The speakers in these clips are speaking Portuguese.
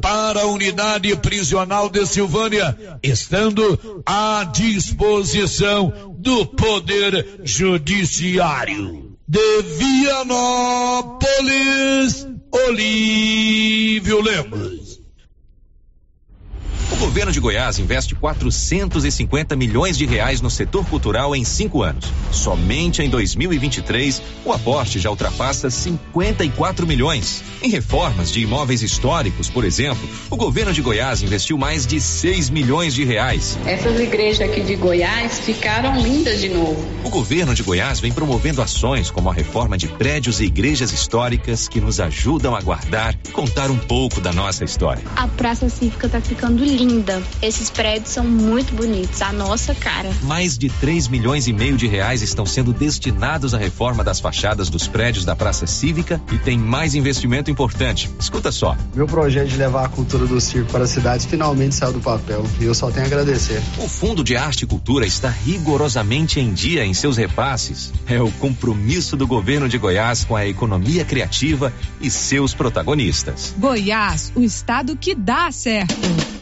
para a unidade prisional de Silvânia, estando à disposição do Poder Judiciário. De Vianópolis, Olívio Lemos. O governo de Goiás investe 450 milhões de reais no setor cultural em cinco anos. Somente em 2023, o aporte já ultrapassa 54 milhões. Em reformas de imóveis históricos, por exemplo, o governo de Goiás investiu mais de 6 milhões de reais. Essas igrejas aqui de Goiás ficaram lindas de novo. O governo de Goiás vem promovendo ações como a reforma de prédios e igrejas históricas que nos ajudam a guardar e contar um pouco da nossa história. A Praça Cívica está ficando linda linda. Esses prédios são muito bonitos, a nossa cara. Mais de 3 milhões e meio de reais estão sendo destinados à reforma das fachadas dos prédios da Praça Cívica e tem mais investimento importante. Escuta só. Meu projeto de levar a cultura do circo para a cidade finalmente saiu do papel e eu só tenho a agradecer. O Fundo de Arte e Cultura está rigorosamente em dia em seus repasses. É o compromisso do governo de Goiás com a economia criativa e seus protagonistas. Goiás, o estado que dá certo.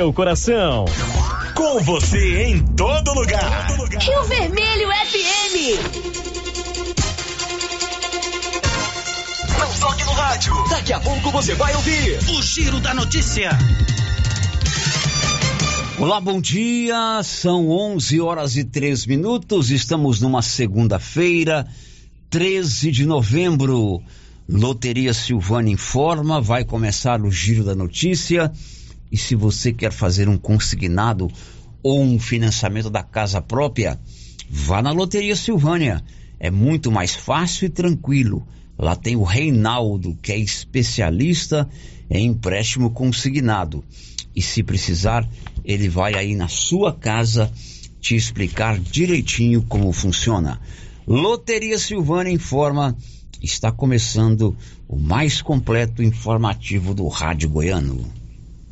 seu coração. Com você em todo lugar. Rio Vermelho FM. Não toque no rádio. Daqui a pouco você vai ouvir o Giro da Notícia. Olá, bom dia. São 11 horas e 3 minutos. Estamos numa segunda-feira, 13 de novembro. Loteria Silvana informa, vai começar o Giro da Notícia. E se você quer fazer um consignado ou um financiamento da casa própria, vá na Loteria Silvânia. É muito mais fácil e tranquilo. Lá tem o Reinaldo, que é especialista em empréstimo consignado. E se precisar, ele vai aí na sua casa te explicar direitinho como funciona. Loteria Silvânia informa, está começando o mais completo informativo do Rádio Goiano.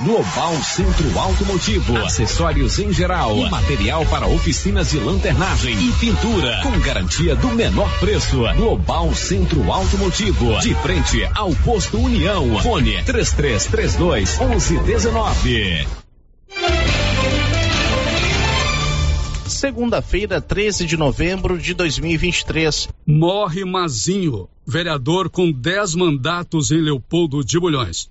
Global Centro Automotivo, acessórios em geral, e material para oficinas de lanternagem e pintura, com garantia do menor preço. Global Centro Automotivo, de frente ao posto União. Fone 3332 1119. Segunda-feira, 13 de novembro de 2023. Morre Mazinho, vereador com 10 mandatos em Leopoldo de Bulhões.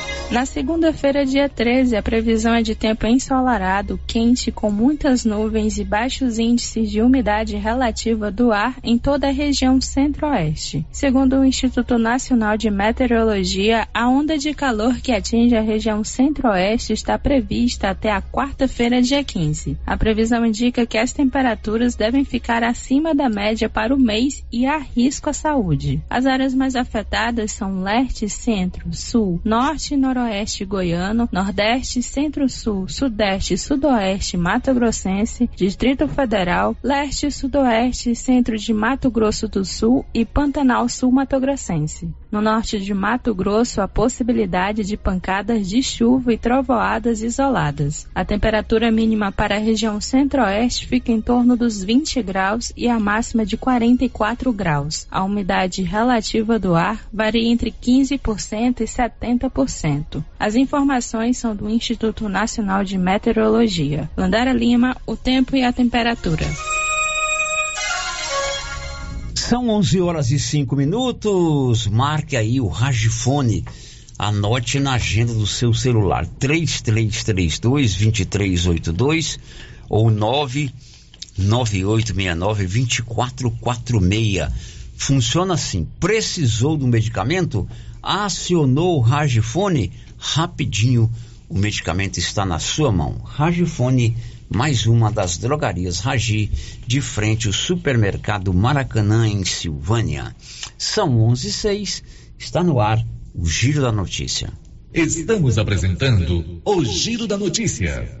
Na segunda-feira, dia 13, a previsão é de tempo ensolarado, quente, com muitas nuvens e baixos índices de umidade relativa do ar em toda a região centro-oeste. Segundo o Instituto Nacional de Meteorologia, a onda de calor que atinge a região centro-oeste está prevista até a quarta-feira, dia 15. A previsão indica que as temperaturas devem ficar acima da média para o mês e há risco à saúde. As áreas mais afetadas são leste, centro, sul, norte e noroeste Noroeste goiano, Nordeste, Centro-Sul, Sudeste, Sudoeste, Mato Grossense, Distrito Federal, Leste, Sudoeste, Centro de Mato Grosso do Sul e Pantanal Sul Mato Grossense. No norte de Mato Grosso, a possibilidade de pancadas de chuva e trovoadas isoladas. A temperatura mínima para a região centro-oeste fica em torno dos 20 graus e a máxima de 44 graus. A umidade relativa do ar varia entre 15% e 70%. As informações são do Instituto Nacional de Meteorologia. Landara Lima, o tempo e a temperatura. São 11 horas e 5 minutos. Marque aí o Ragifone. Anote na agenda do seu celular 3332 2382 ou 99869 2446. Funciona assim: precisou do medicamento? Acionou o Ragifone? Rapidinho, o medicamento está na sua mão. Ragifone, mais uma das drogarias Ragi, de frente ao supermercado Maracanã, em Silvânia. São 11 e 6, está no ar o Giro da Notícia. Estamos apresentando o Giro da Notícia.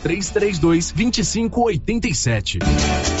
3332 2587.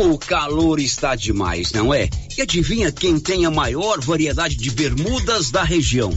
O calor está demais, não é? E adivinha quem tem a maior variedade de bermudas da região?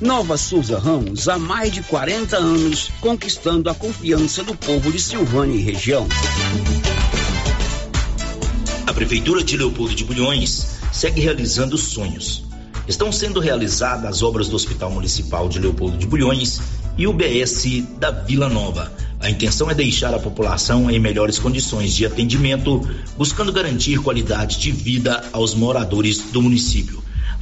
Nova Souza Ramos, há mais de 40 anos, conquistando a confiança do povo de Silvânia e região. A Prefeitura de Leopoldo de Bulhões segue realizando sonhos. Estão sendo realizadas as obras do Hospital Municipal de Leopoldo de Bulhões e o BS da Vila Nova. A intenção é deixar a população em melhores condições de atendimento, buscando garantir qualidade de vida aos moradores do município.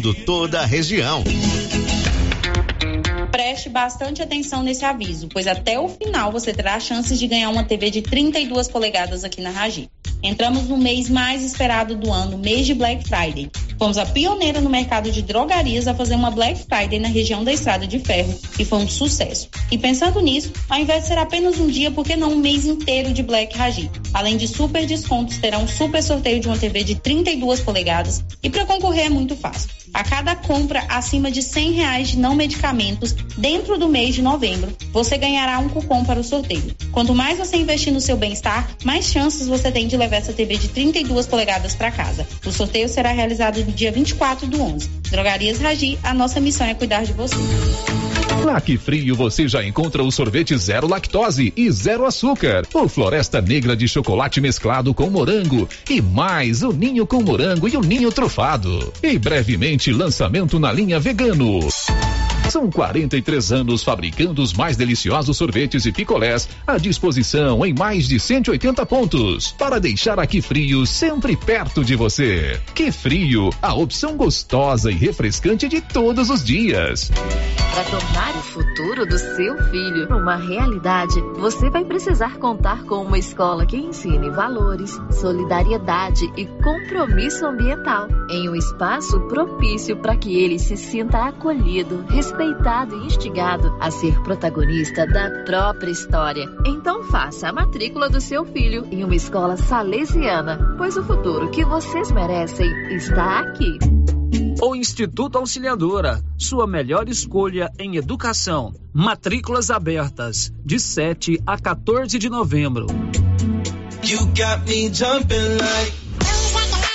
atendendo toda a região. Preste bastante atenção nesse aviso, pois até o final você terá chances de ganhar uma TV de 32 polegadas aqui na Ragi. Entramos no mês mais esperado do ano, mês de Black Friday. Fomos a pioneira no mercado de drogarias a fazer uma Black Friday na região da Estrada de Ferro e foi um sucesso. E pensando nisso, ao invés de ser apenas um dia, por que não um mês inteiro de Black Ragi? Além de super descontos, terá um super sorteio de uma TV de 32 polegadas e para concorrer é muito fácil. A cada compra acima de 100 reais de não medicamentos dentro do mês de novembro, você ganhará um cupom para o sorteio. Quanto mais você investir no seu bem-estar, mais chances você tem de levar essa TV de 32 polegadas para casa. O sorteio será realizado no dia 24 do 11. Drogarias Ragi, a nossa missão é cuidar de você. Que frio você já encontra o sorvete zero lactose e zero açúcar. O Floresta Negra de chocolate mesclado com morango. E mais o ninho com morango e o ninho trufado. E brevemente lançamento na linha vegano. São 43 anos fabricando os mais deliciosos sorvetes e picolés à disposição em mais de 180 pontos para deixar aqui frio sempre perto de você. Que frio, a opção gostosa e refrescante de todos os dias. Para tornar o futuro do seu filho uma realidade, você vai precisar contar com uma escola que ensine valores, solidariedade e compromisso ambiental em um espaço propício para que ele se sinta acolhido, respeitado respeitado e instigado a ser protagonista da própria história. Então faça a matrícula do seu filho em uma escola salesiana, pois o futuro que vocês merecem está aqui. O Instituto Auxiliadora, sua melhor escolha em educação. Matrículas abertas, de 7 a 14 de novembro. You got me jumping like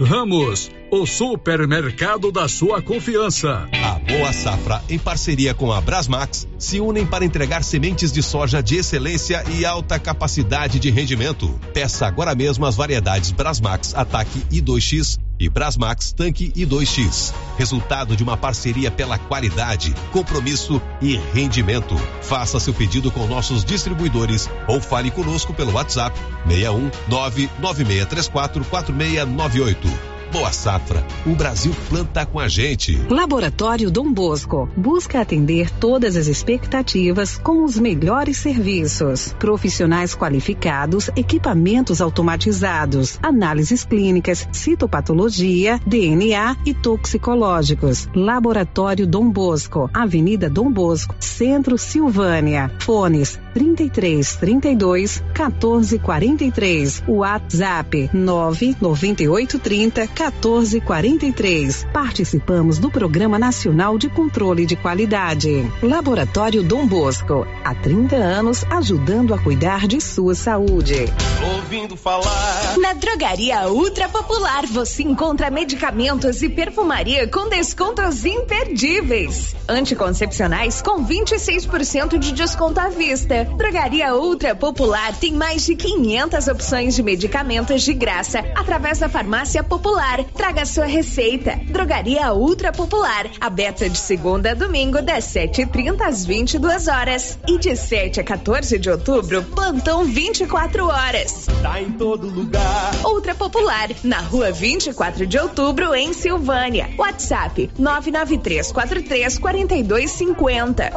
Ramos, o supermercado da sua confiança. A Boa Safra, em parceria com a Brasmax, se unem para entregar sementes de soja de excelência e alta capacidade de rendimento. Peça agora mesmo as variedades Brasmax Ataque I2X e Brasmax Tanque I2X. Resultado de uma parceria pela qualidade, compromisso e rendimento. Faça seu pedido com nossos distribuidores ou fale conosco pelo WhatsApp 61 99634 4698. Boa Safra, o Brasil planta com a gente. Laboratório Dom Bosco busca atender todas as expectativas com os melhores serviços. Profissionais qualificados, equipamentos automatizados, análises clínicas, citopatologia, DNA e toxicológicos. Laboratório Dom Bosco, Avenida Dom Bosco, Centro Silvânia. Fones 33 32 14 43. WhatsApp 998 30 1443. Participamos do Programa Nacional de Controle de Qualidade. Laboratório Dom Bosco, há 30 anos ajudando a cuidar de sua saúde. Ouvindo falar. Na Drogaria Ultra Popular você encontra medicamentos e perfumaria com descontos imperdíveis. Anticoncepcionais com 26% de desconto à vista. Drogaria Ultra Popular tem mais de 500 opções de medicamentos de graça através da Farmácia Popular Popular. Traga sua receita. Drogaria Ultra Popular. Aberta de segunda a domingo, das 7h30 às 22 horas. E de 7 a 14 de outubro, plantão 24 horas. Tá em todo lugar. Ultra Popular, na rua 24 de outubro, em Silvânia. WhatsApp 99343 4250.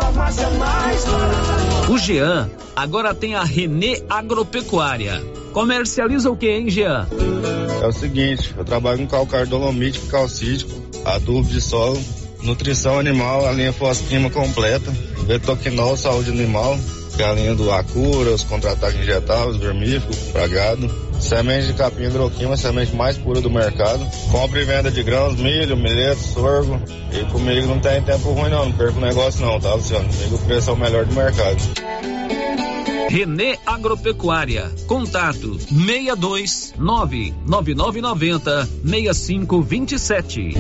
O Jean agora tem a Renê Agropecuária. Comercializa o que, hein, Jean? É o seguinte, eu trabalho com calcário dolomítico, calcítico, adubo de solo, nutrição animal, a linha fosquima completa, betoquinol, saúde animal, que é do Acura, os contra-ataques injetáveis, vermífugo, pragado, semente de capim hidroquima, semente mais pura do mercado, compra e venda de grãos, milho, milheto, sorgo, e comigo não tem tempo ruim não, não perco o negócio não, tá Luciano? Comigo o preço é o melhor do mercado. Renê Agropecuária. Contato 62 99990 6527.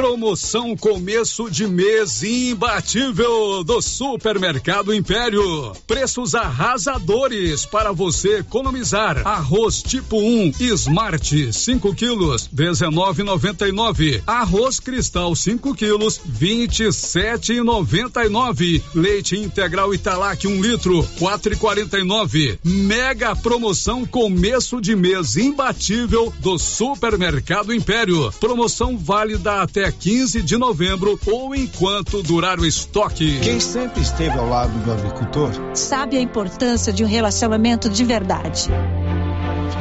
Promoção começo de mês imbatível do Supermercado Império. Preços arrasadores para você economizar. Arroz tipo 1 Smart 5 quilos 19,99. Arroz Cristal 5 quilos 27,99. Leite integral Italac 1 litro 4,49. Mega promoção começo de mês imbatível do Supermercado Império. Promoção válida até até 15 de novembro ou enquanto durar o estoque. Quem sempre esteve ao lado do agricultor sabe a importância de um relacionamento de verdade.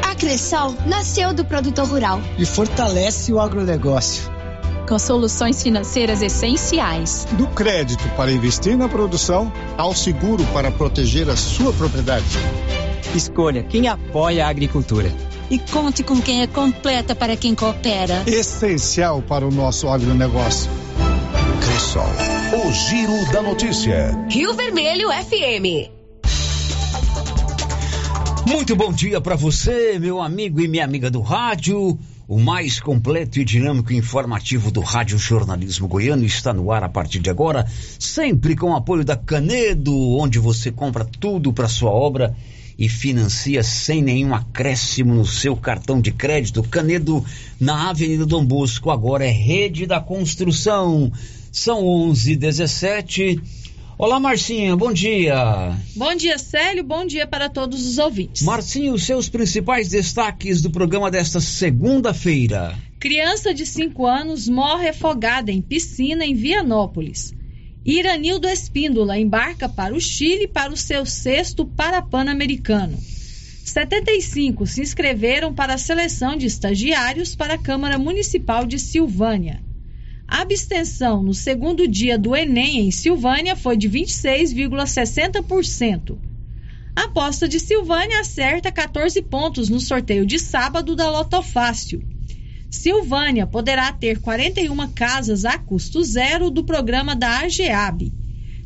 A Cressol nasceu do produtor rural e fortalece o agronegócio. Com soluções financeiras essenciais. Do crédito para investir na produção ao seguro para proteger a sua propriedade. Escolha quem apoia a agricultura e conte com quem é completa para quem coopera. Essencial para o nosso agronegócio. Cressol, o giro da notícia. Rio Vermelho FM. Muito bom dia para você, meu amigo e minha amiga do rádio. O mais completo e dinâmico informativo do Rádio Jornalismo Goiano está no ar a partir de agora, sempre com o apoio da Canedo, onde você compra tudo para sua obra e financia sem nenhum acréscimo no seu cartão de crédito. Canedo, na Avenida Dom Bosco, agora é Rede da Construção. São 11 17 Olá, Marcinha, bom dia. Bom dia, Célio, bom dia para todos os ouvintes. Marcinho, os seus principais destaques do programa desta segunda-feira. Criança de 5 anos morre afogada em piscina em Vianópolis. Iranildo Espíndola embarca para o Chile para o seu sexto Parapan-Americano. 75 se inscreveram para a seleção de estagiários para a Câmara Municipal de Silvânia. A abstenção no segundo dia do Enem em Silvânia foi de 26,60%. A aposta de Silvânia acerta 14 pontos no sorteio de sábado da Lotofácil. Silvânia poderá ter 41 casas a custo zero do programa da AGEAB.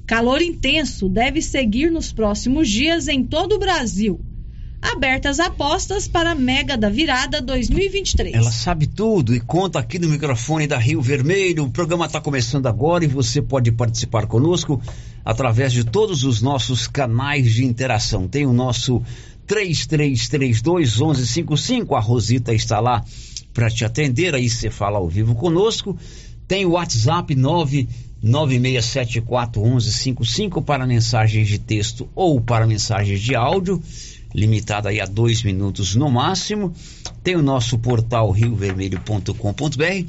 Calor intenso deve seguir nos próximos dias em todo o Brasil. Abertas apostas para a Mega da Virada 2023. Ela sabe tudo e conta aqui no microfone da Rio Vermelho. O programa está começando agora e você pode participar conosco através de todos os nossos canais de interação. Tem o nosso 3332 1155. A Rosita está lá para te atender, aí você fala ao vivo conosco. Tem o WhatsApp 996741155 para mensagens de texto ou para mensagens de áudio, limitada aí a dois minutos no máximo. Tem o nosso portal riovermelho.com.br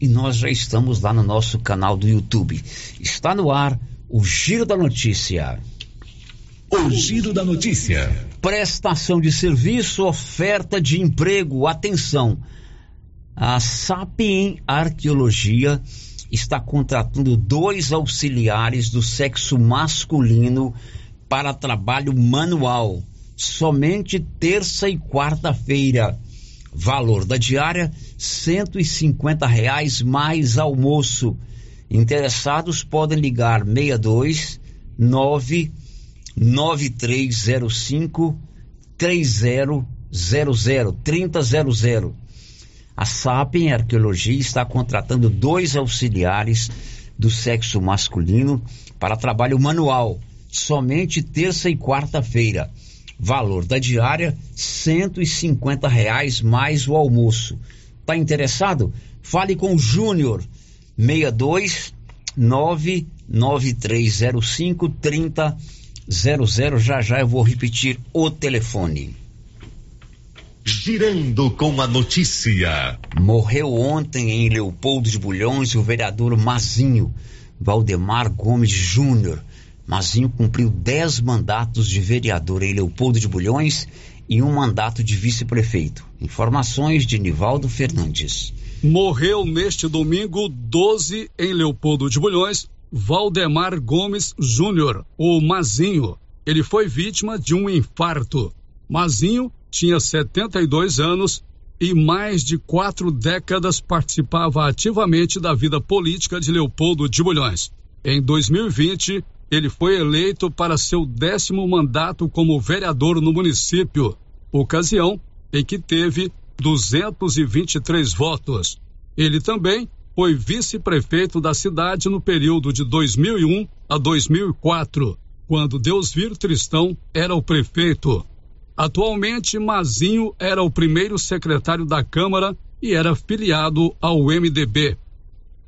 e nós já estamos lá no nosso canal do YouTube. Está no ar o Giro da Notícia. O Giro da Notícia. Prestação de serviço, oferta de emprego, atenção a Sapien Arqueologia está contratando dois auxiliares do sexo masculino para trabalho manual, somente terça e quarta-feira. Valor da diária: cinquenta reais mais almoço. Interessados podem ligar 62 9 9305 3000 3000 a Sapien Arqueologia está contratando dois auxiliares do sexo masculino para trabalho manual, somente terça e quarta-feira. Valor da diária: cinquenta reais mais o almoço. Tá interessado? Fale com o Júnior 62 99305 3000. Já já eu vou repetir o telefone. Girando com a notícia. Morreu ontem em Leopoldo de Bulhões o vereador Mazinho, Valdemar Gomes Júnior. Mazinho cumpriu dez mandatos de vereador em Leopoldo de Bulhões e um mandato de vice-prefeito. Informações de Nivaldo Fernandes. Morreu neste domingo 12 em Leopoldo de Bulhões, Valdemar Gomes Júnior, o Mazinho. Ele foi vítima de um infarto. Mazinho tinha 72 anos e mais de quatro décadas participava ativamente da vida política de Leopoldo de Bulhões. Em 2020, ele foi eleito para seu décimo mandato como vereador no município, ocasião em que teve 223 votos. Ele também foi vice-prefeito da cidade no período de 2001 a 2004, quando Deusvir Tristão era o prefeito. Atualmente, Mazinho era o primeiro secretário da Câmara e era filiado ao MDB.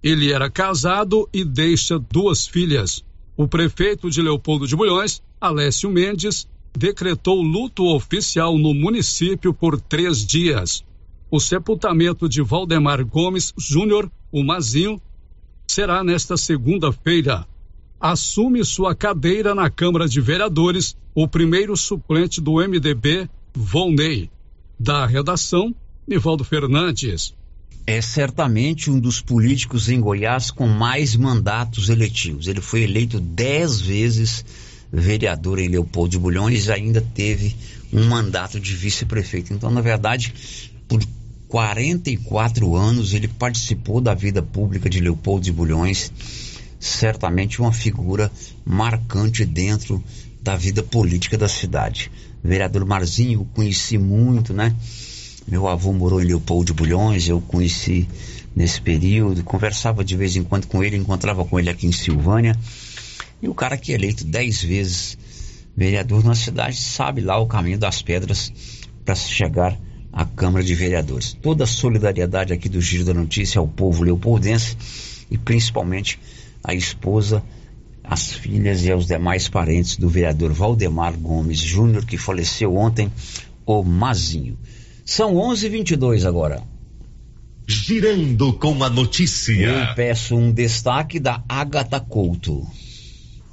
Ele era casado e deixa duas filhas. O prefeito de Leopoldo de Bulhões, Alessio Mendes, decretou luto oficial no município por três dias. O sepultamento de Valdemar Gomes Júnior, o Mazinho, será nesta segunda-feira. Assume sua cadeira na Câmara de Vereadores o primeiro suplente do MDB, Volney. Da redação, Nivaldo Fernandes é certamente um dos políticos em Goiás com mais mandatos eletivos. Ele foi eleito dez vezes vereador em Leopoldo de Bulhões e ainda teve um mandato de vice-prefeito. Então, na verdade, por 44 anos ele participou da vida pública de Leopoldo de Bulhões, certamente uma figura marcante dentro da vida política da cidade. Vereador Marzinho, conheci muito, né? Meu avô morou em Leopoldo de Bulhões, eu conheci nesse período, conversava de vez em quando com ele, encontrava com ele aqui em Silvânia. E o cara que é eleito dez vezes vereador na cidade sabe lá o caminho das pedras para chegar à Câmara de Vereadores. Toda a solidariedade aqui do Giro da Notícia ao povo leopoldense e principalmente à esposa, às filhas e aos demais parentes do vereador Valdemar Gomes Júnior, que faleceu ontem, o Mazinho. São 11:22 agora. Girando com a notícia. Eu peço um destaque da Agatha Couto.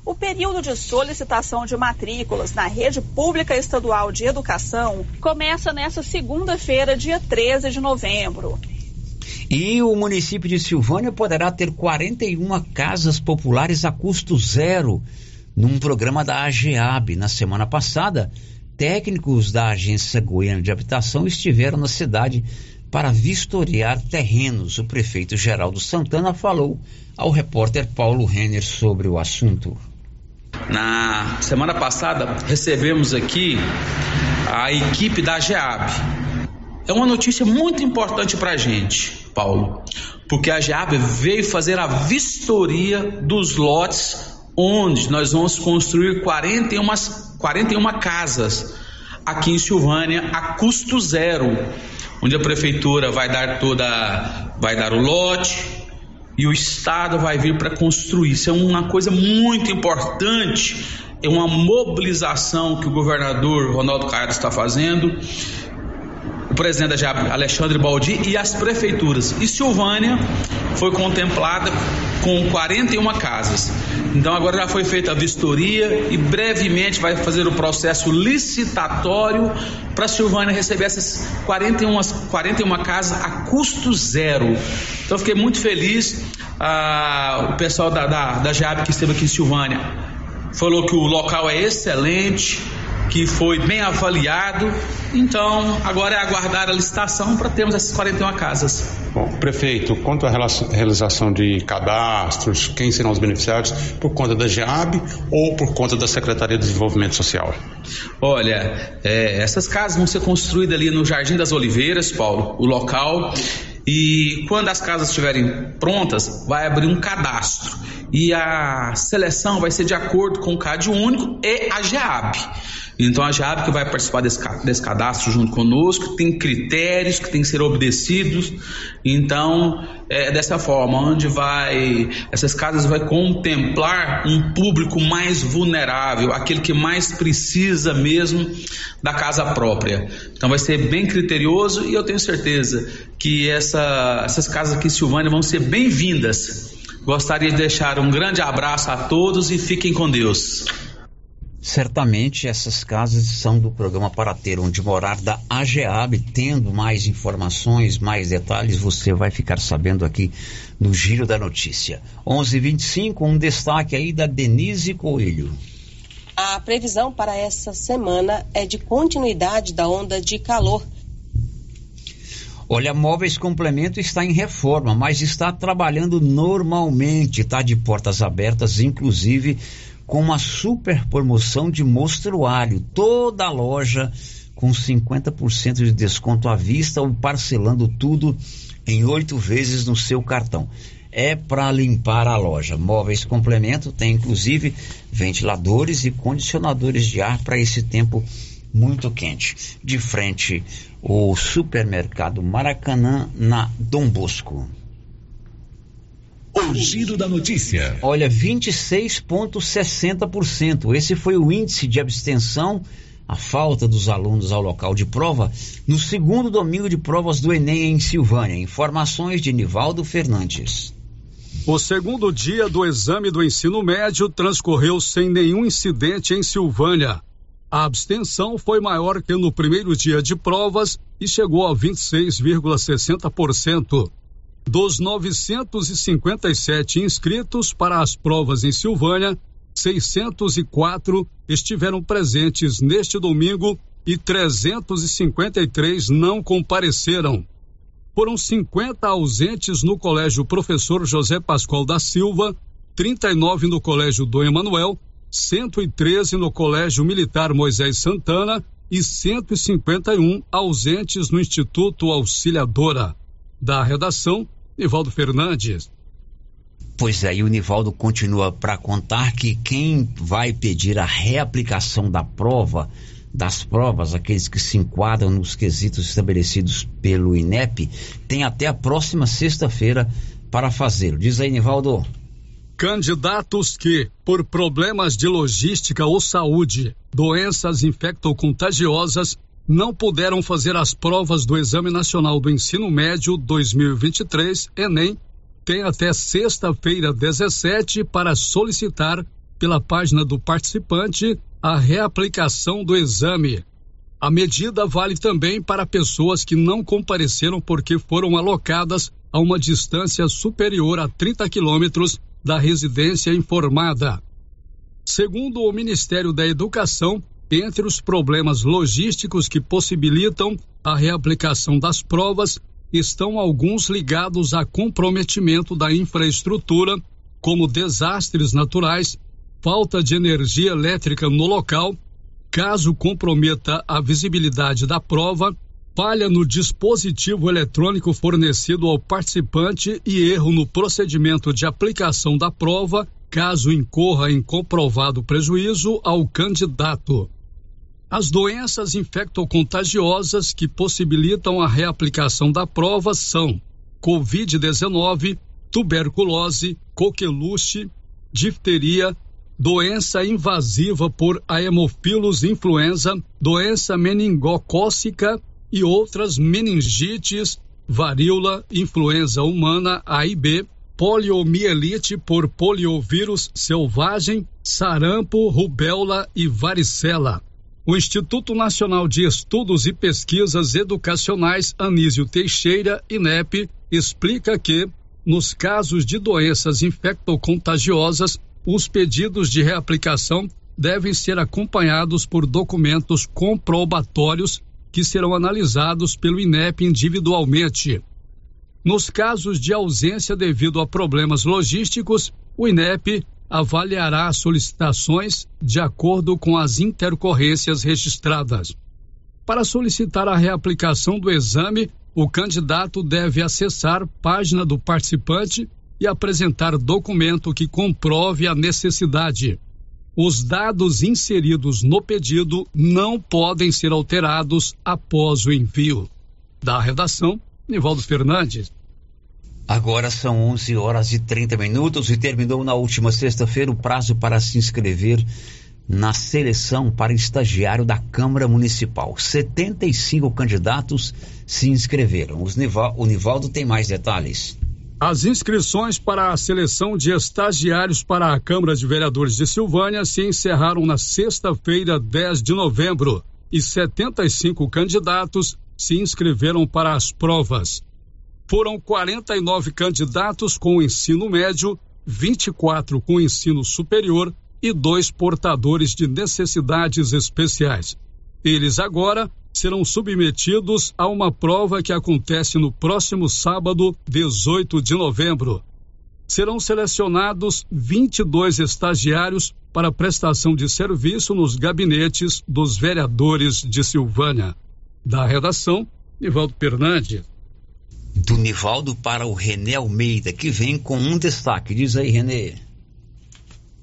O período de solicitação de matrículas na rede pública estadual de educação começa nesta segunda-feira, dia 13 de novembro. E o município de Silvânia poderá ter 41 casas populares a custo zero num programa da AGEAB. Na semana passada, técnicos da Agência Goiana de Habitação estiveram na cidade para vistoriar terrenos. O prefeito Geraldo Santana falou ao repórter Paulo Renner sobre o assunto. Na semana passada recebemos aqui a equipe da GEAB. É uma notícia muito importante para a gente, Paulo, porque a GEAB veio fazer a vistoria dos lotes onde nós vamos construir 41 41 casas aqui em Silvânia a custo zero, onde a prefeitura vai dar toda, vai dar o lote e o estado vai vir para construir. Isso é uma coisa muito importante, é uma mobilização que o governador Ronaldo Caiado está fazendo presidente da JAP, Alexandre Baldi, e as prefeituras. E Silvânia foi contemplada com 41 casas. Então agora já foi feita a vistoria e brevemente vai fazer o processo licitatório para Silvânia receber essas 41, 41 casas a custo zero. Então fiquei muito feliz. Ah, o pessoal da, da, da JAB que esteve aqui em Silvânia falou que o local é excelente, que foi bem avaliado. Então, agora é aguardar a licitação para termos essas 41 casas. Bom, prefeito, quanto à realização de cadastros, quem serão os beneficiários, por conta da GEAB ou por conta da Secretaria de Desenvolvimento Social? Olha, é, essas casas vão ser construídas ali no Jardim das Oliveiras, Paulo, o local. E quando as casas estiverem prontas, vai abrir um cadastro. E a seleção vai ser de acordo com o CAD único e a GEAB. Então a JAB que vai participar desse, desse cadastro junto conosco, tem critérios que têm que ser obedecidos. Então, é dessa forma, onde vai essas casas vai contemplar um público mais vulnerável, aquele que mais precisa mesmo da casa própria. Então vai ser bem criterioso e eu tenho certeza que essa, essas casas aqui em Silvânia vão ser bem-vindas. Gostaria de deixar um grande abraço a todos e fiquem com Deus. Certamente essas casas são do programa Para Ter Onde Morar da AGEAB. Tendo mais informações, mais detalhes, você vai ficar sabendo aqui no Giro da Notícia. 11:25 um destaque aí da Denise Coelho. A previsão para essa semana é de continuidade da onda de calor. Olha, Móveis Complemento está em reforma, mas está trabalhando normalmente, está de portas abertas, inclusive com uma super promoção de mostruário. Toda a loja com 50% de desconto à vista ou parcelando tudo em oito vezes no seu cartão. É para limpar a loja. Móveis Complemento tem inclusive ventiladores e condicionadores de ar para esse tempo muito quente. De frente, o supermercado Maracanã na Dom Bosco. O giro da notícia. Olha, 26,60%. Esse foi o índice de abstenção a falta dos alunos ao local de prova no segundo domingo de provas do Enem em Silvânia. Informações de Nivaldo Fernandes. O segundo dia do exame do ensino médio transcorreu sem nenhum incidente em Silvânia. A abstenção foi maior que no primeiro dia de provas e chegou a 26,60%. Dos 957 inscritos para as provas em Silvânia, 604 estiveram presentes neste domingo e 353 não compareceram. Foram 50 ausentes no Colégio Professor José Pascoal da Silva, 39 no Colégio Dom Emanuel, 113 no Colégio Militar Moisés Santana e 151 ausentes no Instituto Auxiliadora. Da redação, Nivaldo Fernandes. Pois é, e o Nivaldo continua para contar que quem vai pedir a reaplicação da prova, das provas, aqueles que se enquadram nos quesitos estabelecidos pelo INEP, tem até a próxima sexta-feira para fazê-lo. Diz aí, Nivaldo. Candidatos que, por problemas de logística ou saúde, doenças infectocontagiosas, não puderam fazer as provas do Exame Nacional do Ensino Médio 2023, Enem, tem até sexta-feira 17 para solicitar pela página do participante a reaplicação do exame. A medida vale também para pessoas que não compareceram porque foram alocadas a uma distância superior a 30 quilômetros da residência informada. Segundo o Ministério da Educação, entre os problemas logísticos que possibilitam a reaplicação das provas estão alguns ligados a comprometimento da infraestrutura, como desastres naturais, falta de energia elétrica no local, caso comprometa a visibilidade da prova, falha no dispositivo eletrônico fornecido ao participante e erro no procedimento de aplicação da prova, caso incorra em comprovado prejuízo ao candidato. As doenças infectocontagiosas que possibilitam a reaplicação da prova são Covid-19, tuberculose, coqueluche, difteria, doença invasiva por Haemophilus influenza, doença meningocócica e outras meningites, varíola, influenza humana A e B, poliomielite por poliovírus selvagem, sarampo, rubéola e varicela. O Instituto Nacional de Estudos e Pesquisas Educacionais Anísio Teixeira, INEP, explica que, nos casos de doenças infectocontagiosas, os pedidos de reaplicação devem ser acompanhados por documentos comprobatórios que serão analisados pelo INEP individualmente. Nos casos de ausência devido a problemas logísticos, o INEP avaliará solicitações de acordo com as intercorrências registradas. Para solicitar a reaplicação do exame, o candidato deve acessar página do participante e apresentar documento que comprove a necessidade. Os dados inseridos no pedido não podem ser alterados após o envio. Da redação, Nivaldo Fernandes. Agora são 11 horas e 30 minutos e terminou na última sexta-feira o prazo para se inscrever na seleção para estagiário da Câmara Municipal. 75 candidatos se inscreveram. O Nivaldo tem mais detalhes. As inscrições para a seleção de estagiários para a Câmara de Vereadores de Silvânia se encerraram na sexta-feira, 10 de novembro, e 75 candidatos se inscreveram para as provas foram 49 candidatos com ensino médio, 24 com ensino superior e dois portadores de necessidades especiais. Eles agora serão submetidos a uma prova que acontece no próximo sábado, 18 de novembro. Serão selecionados 22 estagiários para prestação de serviço nos gabinetes dos vereadores de Silvânia. Da redação, Nivaldo Fernandes. Do Nivaldo para o René Almeida, que vem com um destaque. Diz aí, René.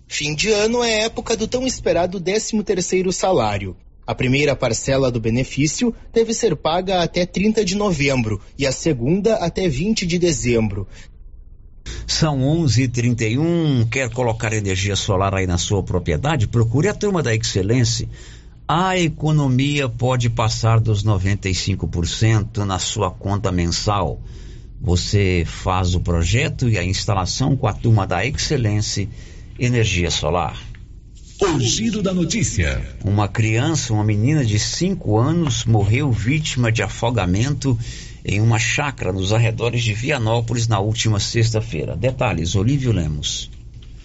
Fim de ano é época do tão esperado 13 terceiro salário. A primeira parcela do benefício deve ser paga até 30 de novembro e a segunda até 20 de dezembro. São 11:31. Quer colocar energia solar aí na sua propriedade? Procure a turma da Excelência. A economia pode passar dos 95% na sua conta mensal. Você faz o projeto e a instalação com a turma da Excelência Energia Solar. O giro da notícia. Uma criança, uma menina de 5 anos, morreu vítima de afogamento em uma chácara nos arredores de Vianópolis na última sexta-feira. Detalhes, Olívio Lemos.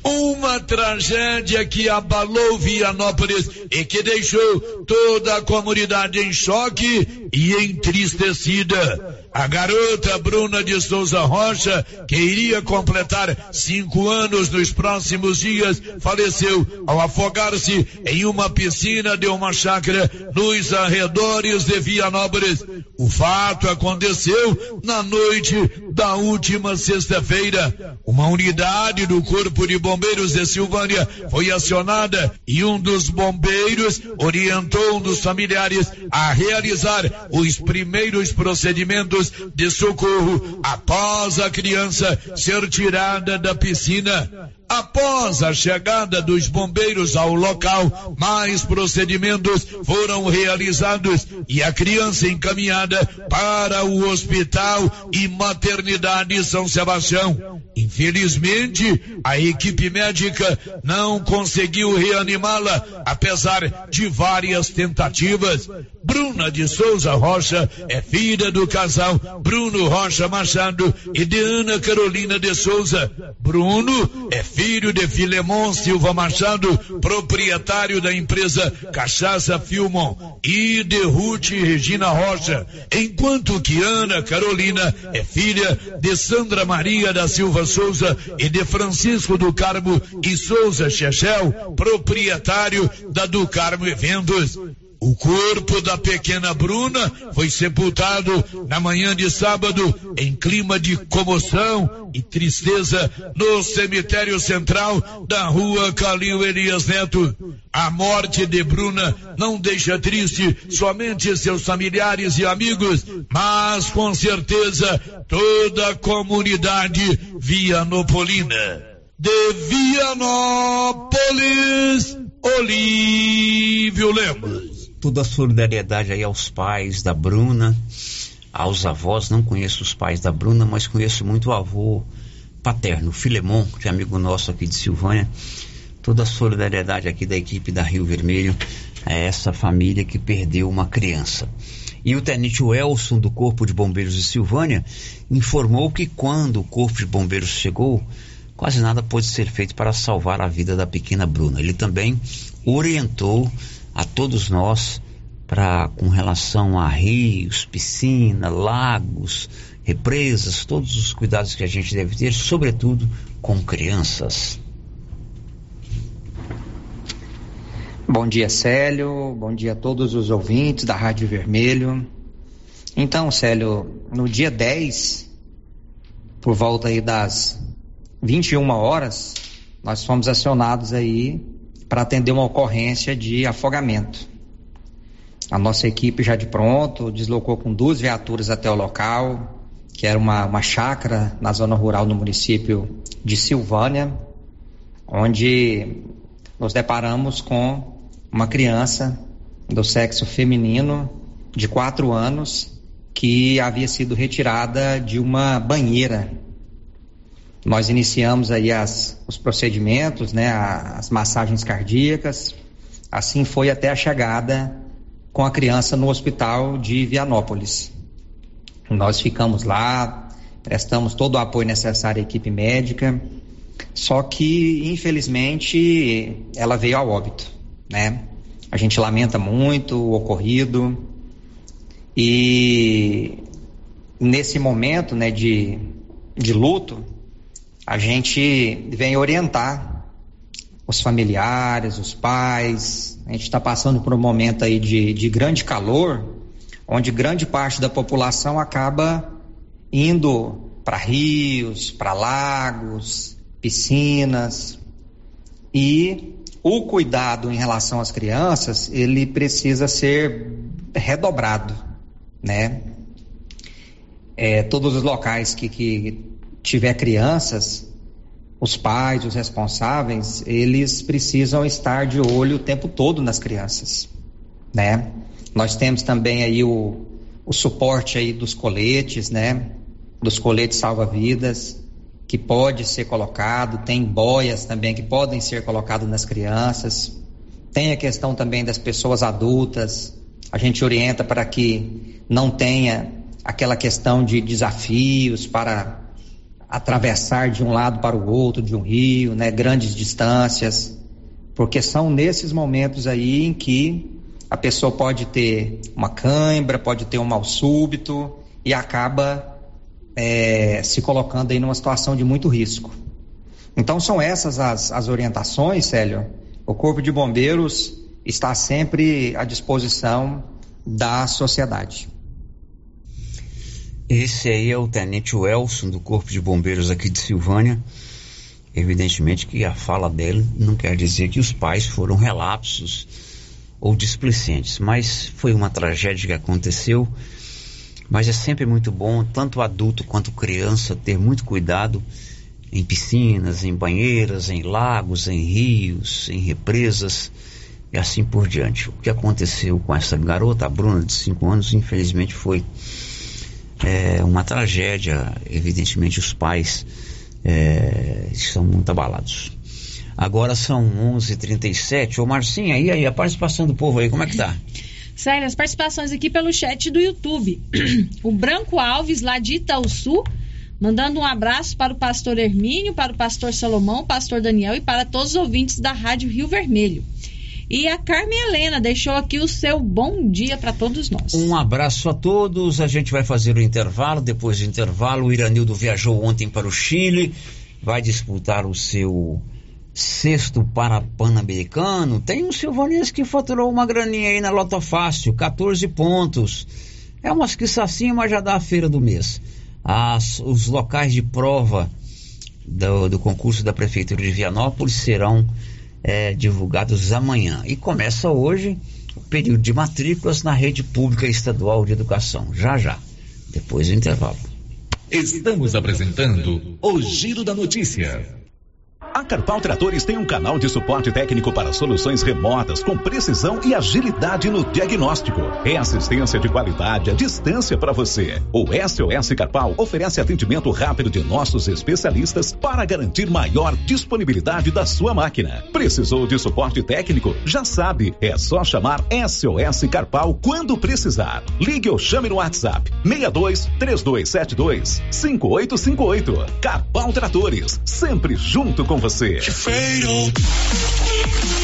Uma tragédia que abalou Vianópolis e que deixou toda a comunidade em choque e entristecida. A garota Bruna de Souza Rocha, que iria completar cinco anos nos próximos dias, faleceu ao afogar-se em uma piscina de uma chácara nos arredores de Vianópolis. O fato aconteceu na noite da última sexta-feira. Uma unidade do Corpo de Bombeiros de Silvânia foi acionada e um dos bombeiros orientou um dos familiares a realizar os primeiros procedimentos de socorro após a criança ser tirada da piscina. Após a chegada dos bombeiros ao local, mais procedimentos foram realizados e a criança encaminhada para o hospital e maternidade São Sebastião. Infelizmente, a equipe médica não conseguiu reanimá-la, apesar de várias tentativas. Bruna de Souza Rocha é filha do casal Bruno Rocha Machado e de Ana Carolina de Souza. Bruno é filho filho de Filemon Silva Machado, proprietário da empresa Cachaça Filmon, e de Ruth Regina Rocha, enquanto que Ana Carolina é filha de Sandra Maria da Silva Souza e de Francisco do Carmo e Souza Chechel, proprietário da do Carmo Eventos. O corpo da pequena Bruna foi sepultado na manhã de sábado em clima de comoção e tristeza no cemitério central da rua Calil Elias Neto. A morte de Bruna não deixa triste somente seus familiares e amigos, mas com certeza toda a comunidade vianopolina. De Vianópolis, Olívio Lemos toda a solidariedade aí aos pais da Bruna, aos avós. Não conheço os pais da Bruna, mas conheço muito o avô paterno, Filemon, que é amigo nosso aqui de Silvânia. Toda a solidariedade aqui da equipe da Rio Vermelho a essa família que perdeu uma criança. E o tenente Welson, do Corpo de Bombeiros de Silvânia, informou que quando o Corpo de Bombeiros chegou, quase nada pôde ser feito para salvar a vida da pequena Bruna. Ele também orientou a todos nós para com relação a rios, piscina, lagos, represas, todos os cuidados que a gente deve ter, sobretudo com crianças. Bom dia, Célio. Bom dia a todos os ouvintes da Rádio Vermelho. Então, Célio, no dia 10, por volta aí das 21 horas, nós fomos acionados aí para atender uma ocorrência de afogamento. A nossa equipe já de pronto deslocou com duas viaturas até o local, que era uma, uma chácara na zona rural do município de Silvânia, onde nos deparamos com uma criança do sexo feminino de quatro anos que havia sido retirada de uma banheira nós iniciamos aí as, os procedimentos, né, as massagens cardíacas. Assim foi até a chegada com a criança no hospital de Vianópolis. Nós ficamos lá, prestamos todo o apoio necessário à equipe médica, só que infelizmente ela veio ao óbito, né? A gente lamenta muito o ocorrido e nesse momento, né, de, de luto, a gente vem orientar os familiares, os pais. A gente está passando por um momento aí de, de grande calor, onde grande parte da população acaba indo para rios, para lagos, piscinas. E o cuidado em relação às crianças, ele precisa ser redobrado, né? É, todos os locais que, que tiver crianças, os pais, os responsáveis, eles precisam estar de olho o tempo todo nas crianças, né? Nós temos também aí o, o suporte aí dos coletes, né? Dos coletes salva-vidas, que pode ser colocado, tem boias também que podem ser colocadas nas crianças. Tem a questão também das pessoas adultas. A gente orienta para que não tenha aquela questão de desafios para atravessar de um lado para o outro de um rio, né, grandes distâncias, porque são nesses momentos aí em que a pessoa pode ter uma cãibra, pode ter um mal súbito e acaba é, se colocando aí numa situação de muito risco. Então são essas as, as orientações, Célio. O Corpo de Bombeiros está sempre à disposição da sociedade. Esse aí é o Tenente Welson do Corpo de Bombeiros aqui de Silvânia. Evidentemente que a fala dele não quer dizer que os pais foram relapsos ou displicentes, mas foi uma tragédia que aconteceu. Mas é sempre muito bom, tanto adulto quanto criança, ter muito cuidado em piscinas, em banheiras, em lagos, em rios, em represas e assim por diante. O que aconteceu com essa garota, a Bruna, de 5 anos, infelizmente foi é uma tragédia. Evidentemente, os pais é, estão muito abalados. Agora são 11:37 h 37 Ô Marcinha, e aí a participação do povo aí, como é que tá? Sério, as participações aqui pelo chat do YouTube. o Branco Alves, lá de Itaúsu, mandando um abraço para o pastor Hermínio, para o pastor Salomão, pastor Daniel e para todos os ouvintes da Rádio Rio Vermelho. E a Carmen Helena deixou aqui o seu bom dia para todos nós. Um abraço a todos. A gente vai fazer o intervalo. Depois do intervalo, o Iranildo viajou ontem para o Chile, vai disputar o seu sexto para Pan-Americano. Tem um Silvanense que faturou uma graninha aí na Loto Fácil, 14 pontos. É umas assim, mas já dá a feira do mês. As, os locais de prova do, do concurso da Prefeitura de Vianópolis serão é, divulgados amanhã. E começa hoje o período de matrículas na rede pública estadual de educação. Já já, depois do intervalo. Estamos apresentando o Giro da Notícia. A Carpal Tratores tem um canal de suporte técnico para soluções remotas com precisão e agilidade no diagnóstico. É assistência de qualidade à distância para você. O SOS Carpal oferece atendimento rápido de nossos especialistas para garantir maior disponibilidade da sua máquina. Precisou de suporte técnico? Já sabe, é só chamar SOS Carpal quando precisar. Ligue ou chame no WhatsApp 62 3272 5858. Carpal Tratores, sempre junto com você.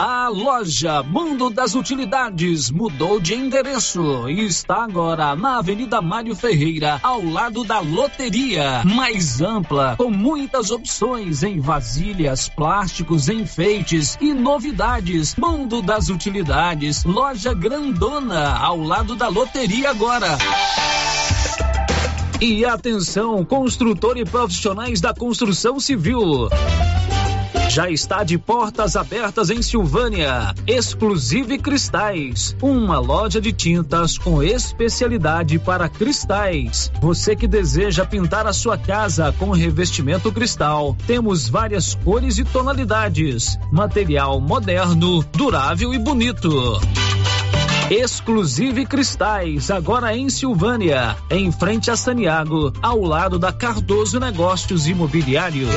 A loja Mundo das Utilidades mudou de endereço e está agora na Avenida Mário Ferreira, ao lado da loteria. Mais ampla, com muitas opções em vasilhas, plásticos, enfeites e novidades. Mundo das Utilidades, loja grandona, ao lado da loteria agora. E atenção, construtor e profissionais da construção civil já está de portas abertas em Silvânia. Exclusive Cristais, uma loja de tintas com especialidade para cristais. Você que deseja pintar a sua casa com revestimento cristal, temos várias cores e tonalidades. Material moderno, durável e bonito. Exclusive Cristais, agora em Silvânia, em frente a Saniago, ao lado da Cardoso Negócios Imobiliários.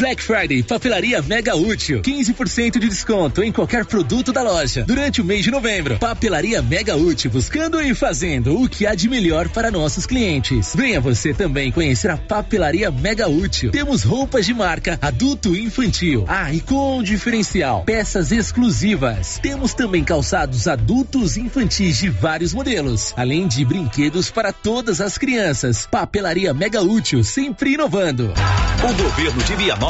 Black Friday, papelaria mega útil. 15% de desconto em qualquer produto da loja durante o mês de novembro. Papelaria mega útil, buscando e fazendo o que há de melhor para nossos clientes. Venha você também conhecer a papelaria mega útil. Temos roupas de marca adulto e infantil. Ah, e com diferencial, peças exclusivas. Temos também calçados adultos e infantis de vários modelos, além de brinquedos para todas as crianças. Papelaria mega útil, sempre inovando. O governo de Vianópolis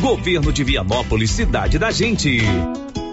Governo de Vianópolis, cidade da gente.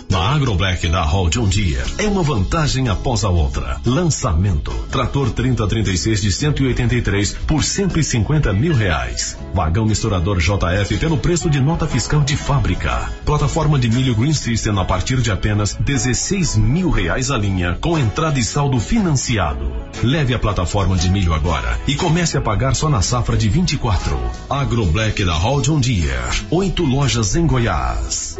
Na AgroBlack da Hall John Deere é uma vantagem após a outra. Lançamento: trator 3036 de 183 por 150 mil reais. Vagão misturador JF pelo preço de nota fiscal de fábrica. Plataforma de milho Green System a partir de apenas 16 mil reais a linha, com entrada e saldo financiado. Leve a plataforma de milho agora e comece a pagar só na safra de 24. AgroBlack da Hall John Deere. Oito lojas em Goiás.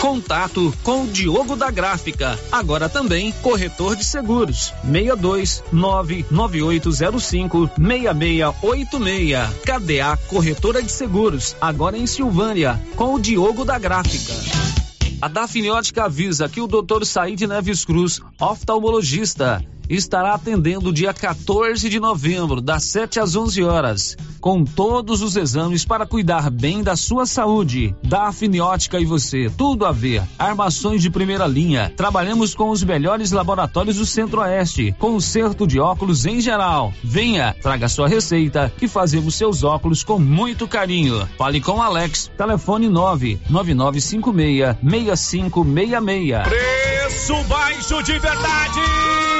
Contato com o Diogo da Gráfica, agora também corretor de seguros. 62 99805 6686. KDA Corretora de Seguros, agora em Silvânia, com o Diogo da Gráfica. A Dafniótica avisa que o Dr. Said Neves Cruz, oftalmologista, estará atendendo dia 14 de novembro, das 7 às 11 horas, com todos os exames para cuidar bem da sua saúde. Da Afiniótica e você, tudo a ver. Armações de primeira linha. Trabalhamos com os melhores laboratórios do Centro-Oeste. Conserto de óculos em geral. Venha, traga sua receita que fazemos seus óculos com muito carinho. Fale com Alex. Telefone 99956 6566. Preço baixo de verdade!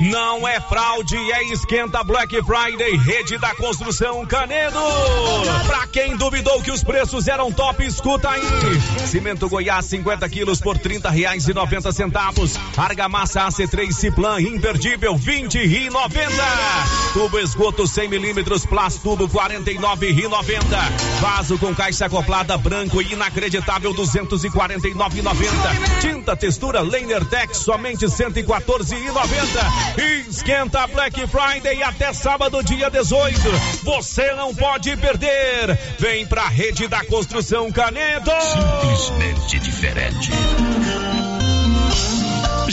Não é fraude, é esquenta Black Friday, rede da construção Canedo. Pra quem duvidou que os preços eram top, escuta aí. Cimento Goiás 50 quilos por 30 reais e 90 centavos. Argamassa AC3 Ciplan imperdível 20 e 90. Tubo esgoto 100 milímetros Plastudo 49 e 90. Vaso com caixa acoplada branco e inacreditável 249,90. Tinta textura Liner Tech somente 114,90. Esquenta Black Friday até sábado, dia 18. Você não pode perder. Vem pra rede da construção Canedo. Simplesmente diferente.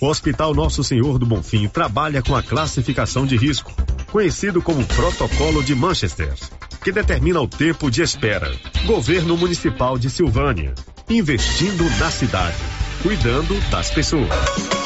O Hospital Nosso Senhor do Bonfim trabalha com a classificação de risco, conhecido como Protocolo de Manchester, que determina o tempo de espera. Governo Municipal de Silvânia, investindo na cidade, cuidando das pessoas.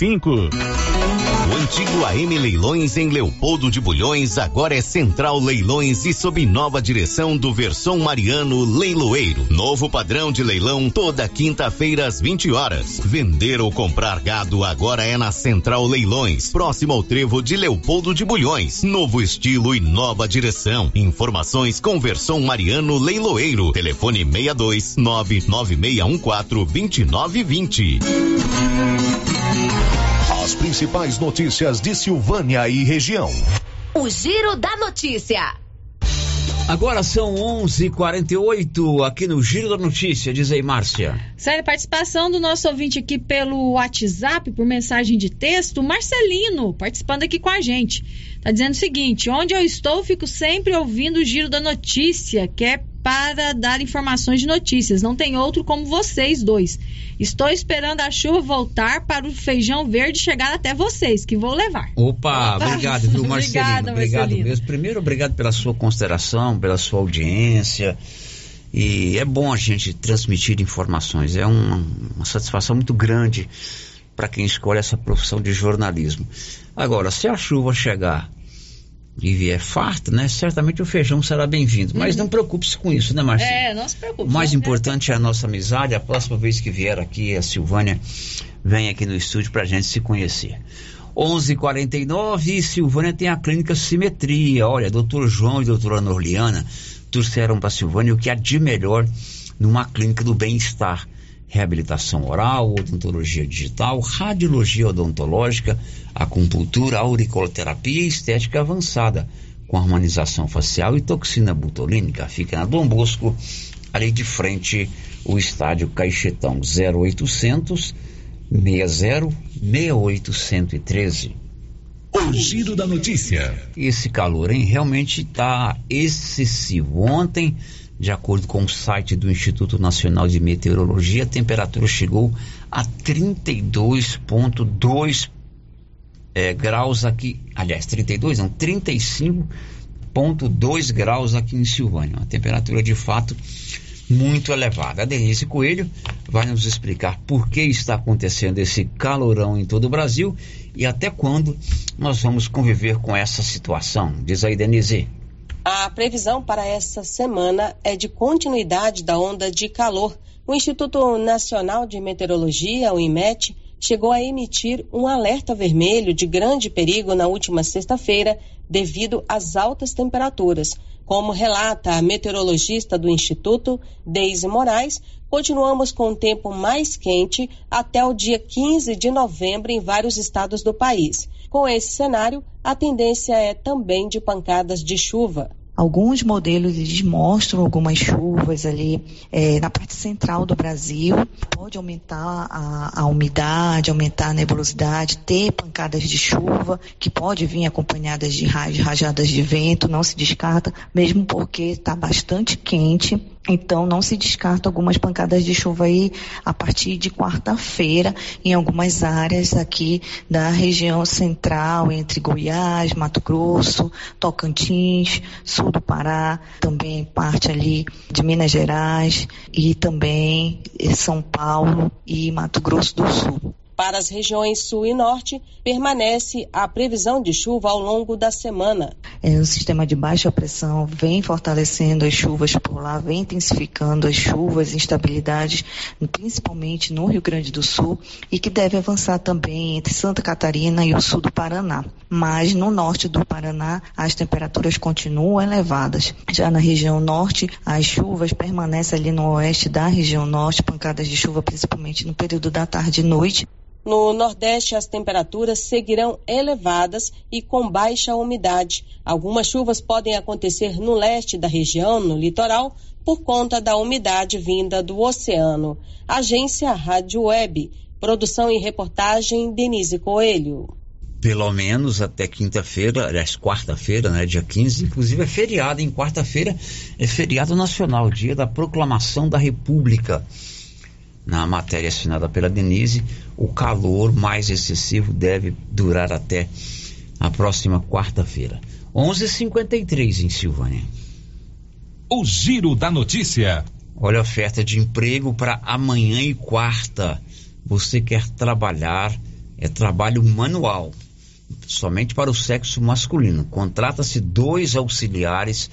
O antigo AM Leilões em Leopoldo de Bulhões agora é Central Leilões e sob nova direção do Versão Mariano Leiloeiro. Novo padrão de leilão toda quinta-feira às 20 horas. Vender ou comprar gado agora é na Central Leilões, próximo ao trevo de Leopoldo de Bulhões. Novo estilo e nova direção. Informações com Versão Mariano Leiloeiro. Telefone 62 99614 2920. As principais notícias de Silvânia e região. O Giro da Notícia. Agora são 11:48 aqui no Giro da Notícia. Diz aí, Márcia. Sério, participação do nosso ouvinte aqui pelo WhatsApp, por mensagem de texto, Marcelino, participando aqui com a gente. Tá dizendo o seguinte: onde eu estou, fico sempre ouvindo o Giro da Notícia, que é para dar informações de notícias. Não tem outro como vocês dois. Estou esperando a chuva voltar para o feijão verde chegar até vocês, que vou levar. Opa, obrigado, viu, Marcelino? Obrigada, obrigado Marcelino. mesmo. Primeiro, obrigado pela sua consideração, pela sua audiência. E é bom a gente transmitir informações. É uma, uma satisfação muito grande para quem escolhe essa profissão de jornalismo. Agora, se a chuva chegar e vier farta, né? Certamente o feijão será bem-vindo. Mas não preocupe-se com isso, né, Marcelo? É, não se preocupe. O mais importante é a nossa amizade. A próxima vez que vier aqui, a Silvânia vem aqui no estúdio pra gente se conhecer. 11:49 e Silvânia tem a clínica Simetria. Olha, doutor João e doutora Norliana trouxeram para Silvânia o que há de melhor numa clínica do bem-estar. Reabilitação oral, odontologia digital, radiologia odontológica, acupuntura, auriculoterapia e estética avançada, com harmonização facial e toxina butolínica. Fica na Dom Bosco, ali de frente o estádio Caixetão 0800 60 6813. O giro da notícia. Esse calor, hein? Realmente está excessivo. Ontem, de acordo com o site do Instituto Nacional de Meteorologia, a temperatura chegou a 32,2 é, graus aqui. Aliás, 32, não, 35,2 graus aqui em Silvânia. Uma temperatura de fato muito elevada. A Denise Coelho vai nos explicar por que está acontecendo esse calorão em todo o Brasil e até quando nós vamos conviver com essa situação. Diz aí, Denise. A previsão para essa semana é de continuidade da onda de calor. O Instituto Nacional de Meteorologia, o IMET, chegou a emitir um alerta vermelho de grande perigo na última sexta-feira devido às altas temperaturas. Como relata a meteorologista do Instituto, Deise Moraes, continuamos com o tempo mais quente até o dia 15 de novembro em vários estados do país. Com esse cenário, a tendência é também de pancadas de chuva. Alguns modelos eles mostram algumas chuvas ali é, na parte central do Brasil. Pode aumentar a, a, umidade, aumentar a nebulosidade, ter pancadas de chuva, que pode vir acompanhadas de rajadas de vento, não se descarta, mesmo porque está bastante quente então, não se descarta algumas pancadas de chuva aí a partir de quarta-feira em algumas áreas aqui da região central, entre Goiás, Mato Grosso, Tocantins, sul do Pará, também parte ali de Minas Gerais e também São Paulo e Mato Grosso do Sul. Para as regiões sul e norte, permanece a previsão de chuva ao longo da semana. É, o sistema de baixa pressão vem fortalecendo as chuvas por lá, vem intensificando as chuvas, instabilidades, principalmente no Rio Grande do Sul, e que deve avançar também entre Santa Catarina e o sul do Paraná. Mas no norte do Paraná, as temperaturas continuam elevadas. Já na região norte, as chuvas permanecem ali no oeste da região norte, pancadas de chuva principalmente no período da tarde e noite. No Nordeste, as temperaturas seguirão elevadas e com baixa umidade. Algumas chuvas podem acontecer no leste da região, no litoral, por conta da umidade vinda do oceano. Agência Rádio Web. Produção e reportagem Denise Coelho. Pelo menos até quinta-feira, aliás, quarta-feira, né, dia 15, inclusive é feriado, em quarta-feira é feriado nacional, dia da proclamação da República na matéria assinada pela Denise, o calor mais excessivo deve durar até a próxima quarta-feira. 11:53 em Silvânia. O giro da notícia. Olha a oferta de emprego para amanhã e quarta. Você quer trabalhar? É trabalho manual, somente para o sexo masculino. Contrata-se dois auxiliares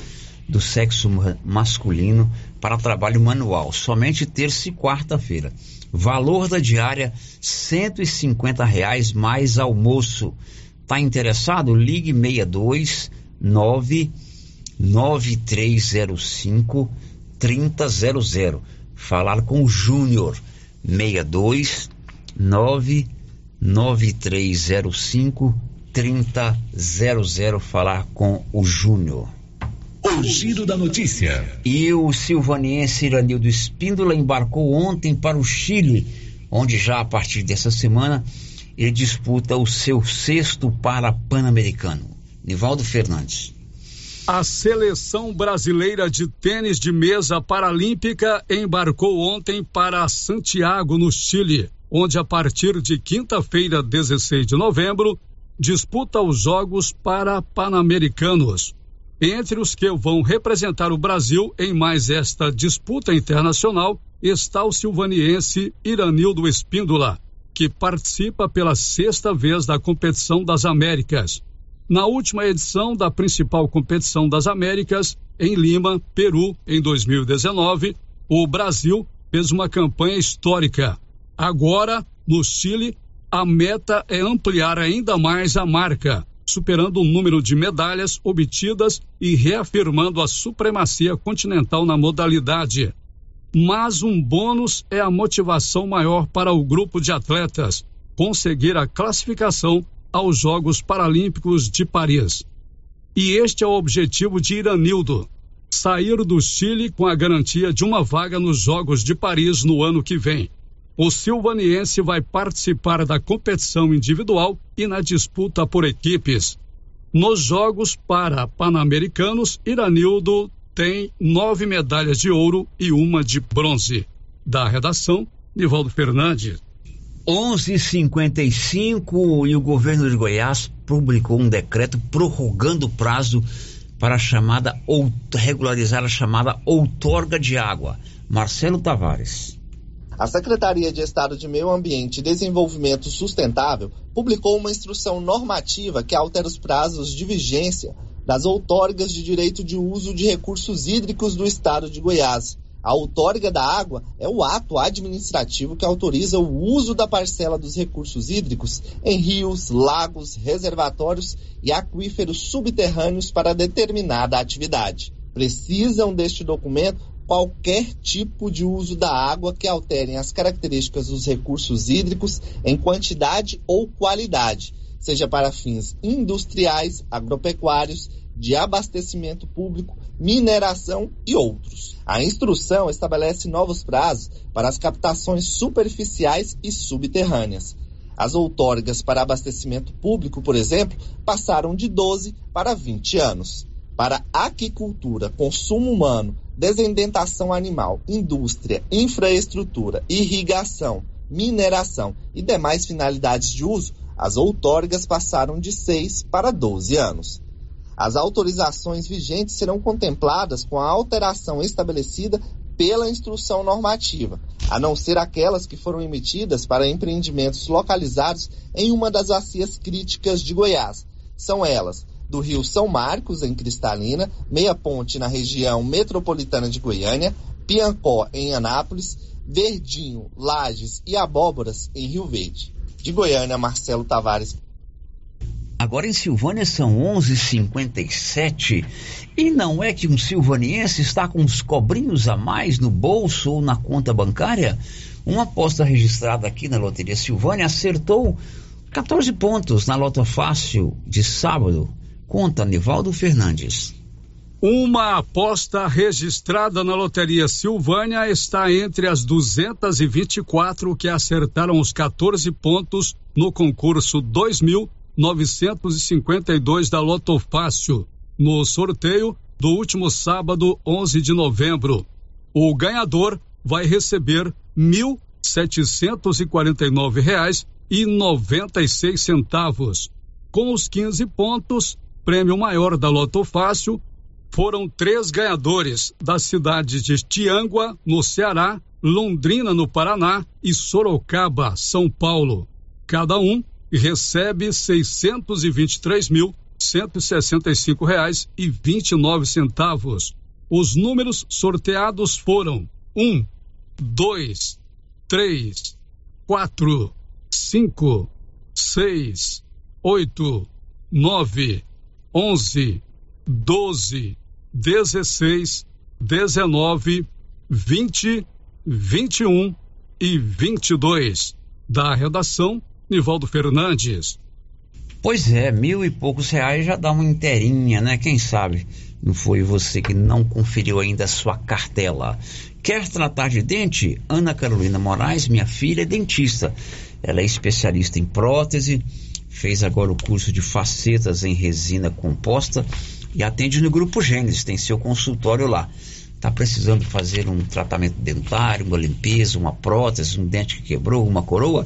do sexo masculino para trabalho manual, somente terça e quarta-feira. Valor da diária R$ reais mais almoço. Tá interessado? Ligue 62 99305 3000. Falar com o Júnior 62 99305 3000. Falar com o Júnior. O giro da notícia. E o silvaniense Iranildo Espíndola embarcou ontem para o Chile, onde já a partir dessa semana ele disputa o seu sexto para Pan-Americano. Nivaldo Fernandes. A seleção brasileira de tênis de mesa paralímpica embarcou ontem para Santiago, no Chile, onde a partir de quinta-feira, 16 de novembro, disputa os Jogos para Pan-Americanos. Entre os que vão representar o Brasil em mais esta disputa internacional está o silvaniense Iranildo Espíndola, que participa pela sexta vez da competição das Américas. Na última edição da principal competição das Américas, em Lima, Peru, em 2019, o Brasil fez uma campanha histórica. Agora, no Chile, a meta é ampliar ainda mais a marca superando o número de medalhas obtidas e reafirmando a supremacia continental na modalidade. Mas um bônus é a motivação maior para o grupo de atletas conseguir a classificação aos Jogos Paralímpicos de Paris. E este é o objetivo de Iranildo: sair do Chile com a garantia de uma vaga nos Jogos de Paris no ano que vem. O silvaniense vai participar da competição individual e na disputa por equipes. Nos Jogos para Pan-Americanos, Iranildo tem nove medalhas de ouro e uma de bronze. Da redação, Nivaldo Fernandes. 11:55 e o governo de Goiás publicou um decreto prorrogando o prazo para a chamada regularizar a chamada outorga de água. Marcelo Tavares. A Secretaria de Estado de Meio Ambiente e Desenvolvimento Sustentável publicou uma instrução normativa que altera os prazos de vigência das outorgas de direito de uso de recursos hídricos do Estado de Goiás. A outorga da água é o ato administrativo que autoriza o uso da parcela dos recursos hídricos em rios, lagos, reservatórios e aquíferos subterrâneos para determinada atividade. Precisam deste documento qualquer tipo de uso da água que alterem as características dos recursos hídricos em quantidade ou qualidade, seja para fins industriais, agropecuários, de abastecimento público, mineração e outros. A instrução estabelece novos prazos para as captações superficiais e subterrâneas. As outorgas para abastecimento público, por exemplo, passaram de 12 para 20 anos. Para aquicultura, consumo humano, desendentação animal, indústria, infraestrutura, irrigação, mineração e demais finalidades de uso, as outorgas passaram de 6 para 12 anos. As autorizações vigentes serão contempladas com a alteração estabelecida pela instrução normativa, a não ser aquelas que foram emitidas para empreendimentos localizados em uma das bacias críticas de Goiás. São elas do Rio São Marcos, em Cristalina, Meia Ponte, na região metropolitana de Goiânia, Piancó, em Anápolis, Verdinho, Lages e Abóboras, em Rio Verde. De Goiânia, Marcelo Tavares. Agora em Silvânia são 11:57 e não é que um silvaniense está com uns cobrinhos a mais no bolso ou na conta bancária? Uma aposta registrada aqui na Loteria Silvânia acertou 14 pontos na Loto Fácil de sábado. Conta Nivaldo Fernandes. Uma aposta registrada na Loteria Silvânia está entre as 224 que acertaram os 14 pontos no concurso 2000 952 da Loto Fácil, no sorteio do último sábado, 11 de novembro. O ganhador vai receber R$ 1.749,96 Com os 15 pontos, prêmio maior da Loto Fácil, foram três ganhadores das cidades de Tiangua, no Ceará, Londrina, no Paraná e Sorocaba, São Paulo. Cada um recebe nove centavos. Os números sorteados foram um, dois, três, quatro, cinco, seis, oito, nove, onze, doze, dezesseis, dezenove, vinte, vinte e um e vinte e dois. Da redação Nivaldo Fernandes. Pois é, mil e poucos reais já dá uma inteirinha, né? Quem sabe não foi você que não conferiu ainda a sua cartela. Quer tratar de dente? Ana Carolina Moraes, minha filha, é dentista. Ela é especialista em prótese, fez agora o curso de facetas em resina composta e atende no Grupo Gênesis, tem seu consultório lá. Está precisando fazer um tratamento dentário, uma limpeza, uma prótese, um dente que quebrou, uma coroa?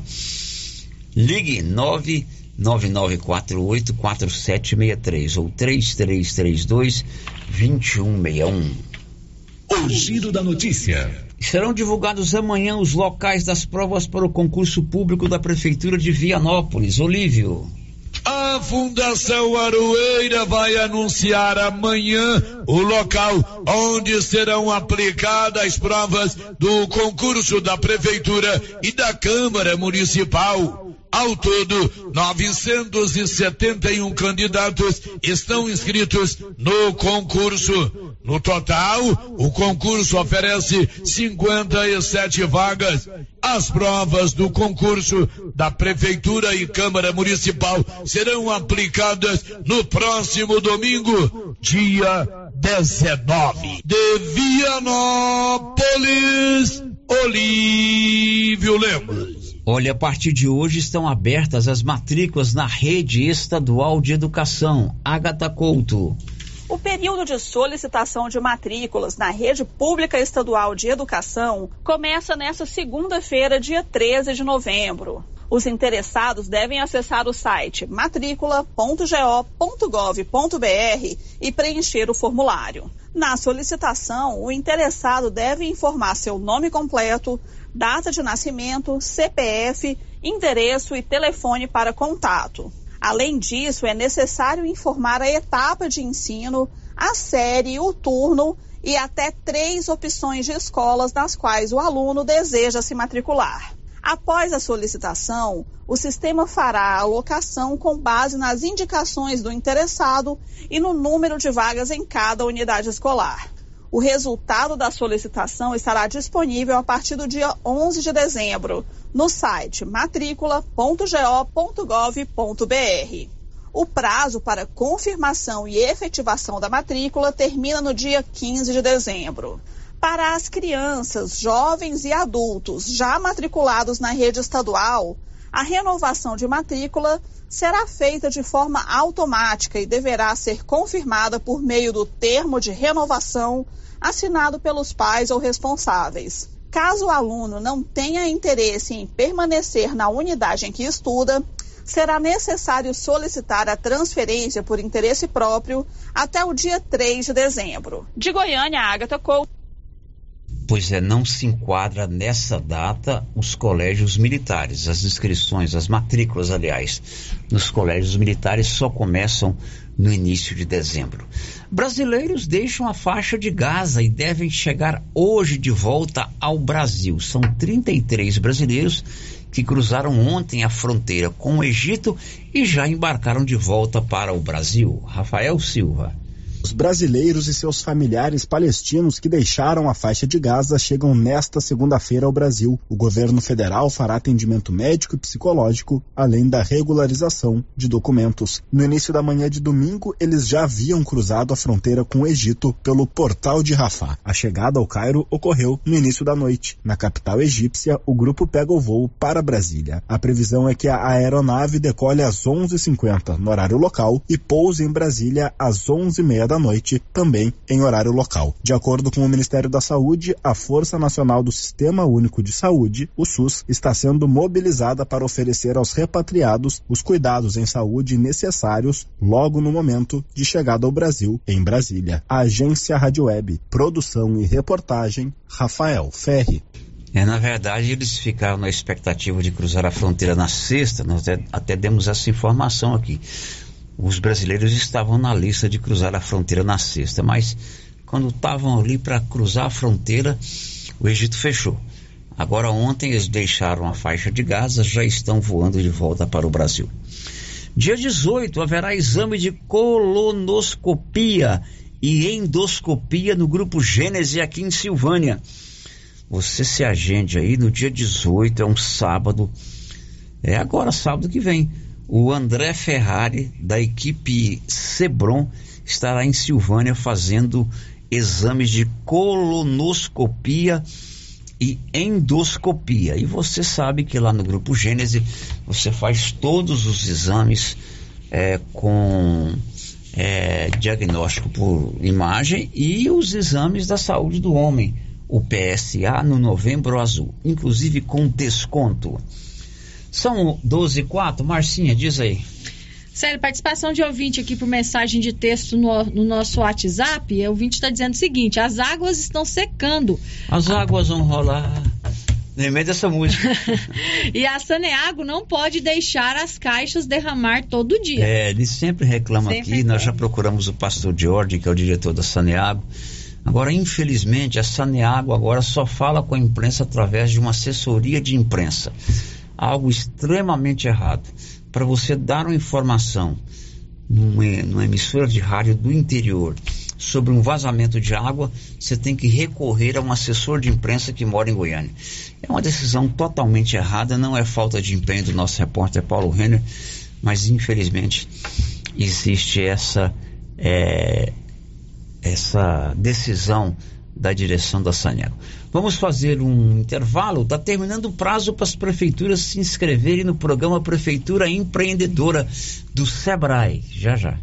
Ligue 999484763 ou 3332 2161. O giro da notícia. Serão divulgados amanhã os locais das provas para o concurso público da Prefeitura de Vianópolis. Olívio. A Fundação Aroeira vai anunciar amanhã o local onde serão aplicadas as provas do concurso da Prefeitura e da Câmara Municipal. Ao todo, 971 candidatos estão inscritos no concurso. No total, o concurso oferece 57 vagas. As provas do concurso da Prefeitura e Câmara Municipal serão aplicadas no próximo domingo, dia 19. De Vianópolis Olívio Lemos. Olha, a partir de hoje estão abertas as matrículas na rede estadual de educação. Agatha Couto. O período de solicitação de matrículas na rede pública estadual de educação começa nesta segunda-feira, dia 13 de novembro. Os interessados devem acessar o site matricula.go.gov.br e preencher o formulário. Na solicitação, o interessado deve informar seu nome completo, data de nascimento, CPF, endereço e telefone para contato. Além disso, é necessário informar a etapa de ensino, a série, o turno e até três opções de escolas nas quais o aluno deseja se matricular. Após a solicitação, o sistema fará a alocação com base nas indicações do interessado e no número de vagas em cada unidade escolar. O resultado da solicitação estará disponível a partir do dia 11 de dezembro no site matricula.go.gov.br. O prazo para confirmação e efetivação da matrícula termina no dia 15 de dezembro para as crianças, jovens e adultos já matriculados na rede estadual, a renovação de matrícula será feita de forma automática e deverá ser confirmada por meio do termo de renovação assinado pelos pais ou responsáveis. Caso o aluno não tenha interesse em permanecer na unidade em que estuda, será necessário solicitar a transferência por interesse próprio até o dia 3 de dezembro. De Goiânia, Agatha Couto. Pois é, não se enquadra nessa data os colégios militares. As inscrições, as matrículas, aliás, nos colégios militares só começam no início de dezembro. Brasileiros deixam a faixa de Gaza e devem chegar hoje de volta ao Brasil. São 33 brasileiros que cruzaram ontem a fronteira com o Egito e já embarcaram de volta para o Brasil. Rafael Silva. Os brasileiros e seus familiares palestinos que deixaram a faixa de Gaza chegam nesta segunda-feira ao Brasil. O governo federal fará atendimento médico e psicológico, além da regularização de documentos. No início da manhã de domingo, eles já haviam cruzado a fronteira com o Egito pelo portal de Rafah. A chegada ao Cairo ocorreu no início da noite. Na capital egípcia, o grupo pega o voo para Brasília. A previsão é que a aeronave decole às 11h50 no horário local e pouse em Brasília às 11h30 da noite, também em horário local. De acordo com o Ministério da Saúde, a Força Nacional do Sistema Único de Saúde, o SUS, está sendo mobilizada para oferecer aos repatriados os cuidados em saúde necessários logo no momento de chegada ao Brasil, em Brasília. A Agência Rádio Web, produção e reportagem, Rafael Ferri. É, na verdade, eles ficaram na expectativa de cruzar a fronteira na sexta, nós até, até demos essa informação aqui os brasileiros estavam na lista de cruzar a fronteira na sexta, mas quando estavam ali para cruzar a fronteira, o Egito fechou. Agora, ontem, eles deixaram a faixa de Gaza, já estão voando de volta para o Brasil. Dia 18 haverá exame de colonoscopia e endoscopia no grupo Gênese aqui em Silvânia. Você se agende aí no dia 18, é um sábado. É agora, sábado que vem o André Ferrari, da equipe Sebron, estará em Silvânia fazendo exames de colonoscopia e endoscopia. E você sabe que lá no Grupo Gênese você faz todos os exames é, com é, diagnóstico por imagem e os exames da saúde do homem, o PSA no Novembro Azul, inclusive com desconto. São 12 e 4. Marcinha, diz aí. Sério, participação de ouvinte aqui por mensagem de texto no, no nosso WhatsApp. O ouvinte está dizendo o seguinte: as águas estão secando. As águas vão rolar. Lembrei dessa música. e a Saneago não pode deixar as caixas derramar todo dia. É, ele sempre reclama sempre aqui. Reclama. Nós já procuramos o pastor Jorge, que é o diretor da Saneago. Agora, infelizmente, a Saneago agora só fala com a imprensa através de uma assessoria de imprensa algo extremamente errado. Para você dar uma informação numa, numa emissora de rádio do interior sobre um vazamento de água, você tem que recorrer a um assessor de imprensa que mora em Goiânia. É uma decisão totalmente errada, não é falta de empenho do nosso repórter Paulo Renner, mas infelizmente existe essa, é, essa decisão da direção da Sanego. Vamos fazer um intervalo. Está terminando o prazo para as prefeituras se inscreverem no programa Prefeitura Empreendedora do Sebrae. Já já.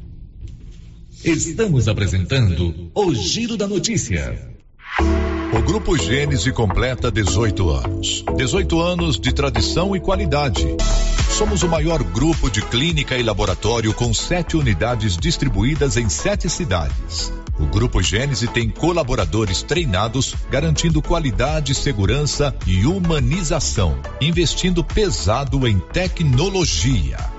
Estamos apresentando o Giro da Notícia. O Grupo Gênese completa 18 anos. 18 anos de tradição e qualidade. Somos o maior grupo de clínica e laboratório com sete unidades distribuídas em sete cidades. O Grupo Gênese tem colaboradores treinados, garantindo qualidade, segurança e humanização, investindo pesado em tecnologia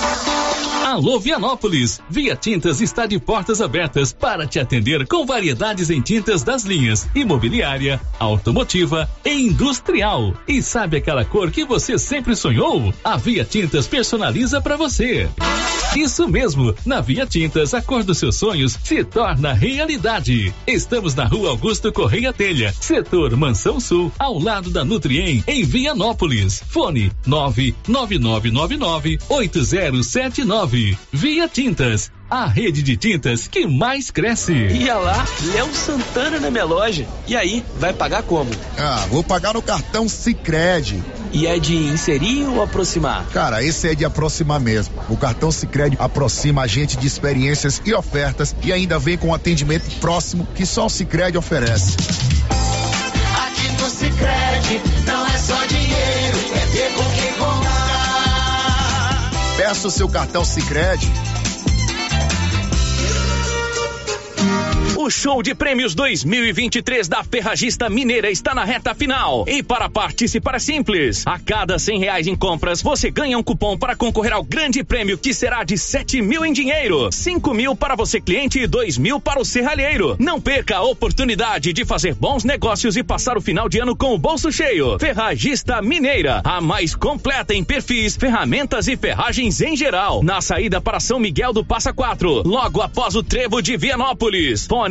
Alô Vianópolis! Via Tintas está de portas abertas para te atender com variedades em tintas das linhas imobiliária, automotiva e industrial. E sabe aquela cor que você sempre sonhou? A Via Tintas personaliza para você. Isso mesmo, na Via Tintas a cor dos seus sonhos se torna realidade. Estamos na Rua Augusto Correia Telha, setor Mansão Sul, ao lado da Nutriem, em Vianópolis. Fone 99999 8079 Via Tintas, a rede de tintas que mais cresce. Ia lá, Léo Santana na minha loja. E aí, vai pagar como? Ah, vou pagar no cartão Sicredi. E é de inserir ou aproximar? Cara, esse é de aproximar mesmo. O cartão Sicredi aproxima a gente de experiências e ofertas e ainda vem com um atendimento próximo que só o Sicredi oferece. Aqui no Sicredi não Peça o seu cartão Sicredi. O show de prêmios 2023 da Ferragista Mineira está na reta final. E para participar é simples. A cada cem reais em compras, você ganha um cupom para concorrer ao grande prêmio que será de sete mil em dinheiro, cinco mil para você cliente e dois mil para o serralheiro. Não perca a oportunidade de fazer bons negócios e passar o final de ano com o bolso cheio. Ferragista Mineira, a mais completa em perfis, ferramentas e ferragens em geral. Na saída para São Miguel do Passa Quatro, logo após o trevo de Vianópolis. Fone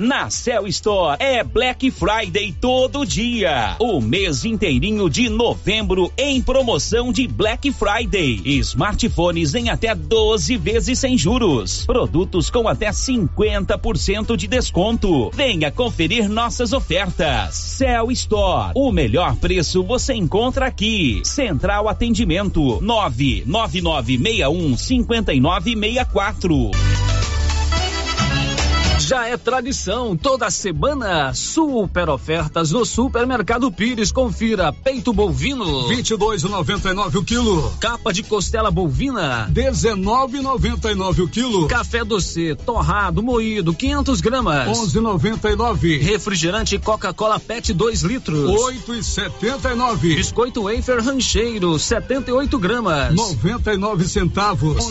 Na Cell Store é Black Friday todo dia. O mês inteirinho de novembro em promoção de Black Friday. Smartphones em até 12 vezes sem juros. Produtos com até 50% de desconto. Venha conferir nossas ofertas. Cell Store. O melhor preço você encontra aqui. Central Atendimento 99961 5964. Já é tradição, toda semana, super ofertas no Supermercado Pires. Confira, peito bovino, 22,99 o quilo. Capa de costela bovina, 19,99 o quilo. Café doce, torrado, moído, 500 gramas, 11,99. Refrigerante Coca-Cola PET 2 litros, 8,79. Biscoito wafer rancheiro, 78 gramas, 99 centavos.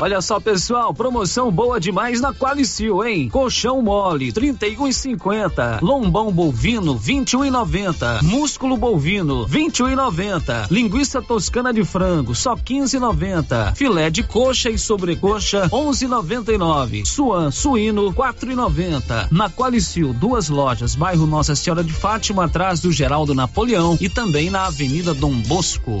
Olha só, pessoal, promoção boa demais na Qualicil, hein? Colchão mole, 31,50. Lombão bovino, 21,90. Músculo bovino, 21,90. Linguiça toscana de frango, só 15,90. Filé de coxa e sobrecoxa, 11,99. Suan suíno, 4,90. Na Qualicil, duas lojas, bairro Nossa Senhora de Fátima, atrás do Geraldo Napoleão e também na Avenida Dom Bosco.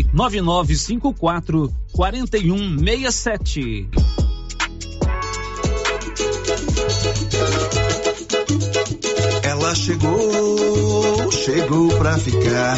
9954 4167. Ela chegou, chegou pra ficar.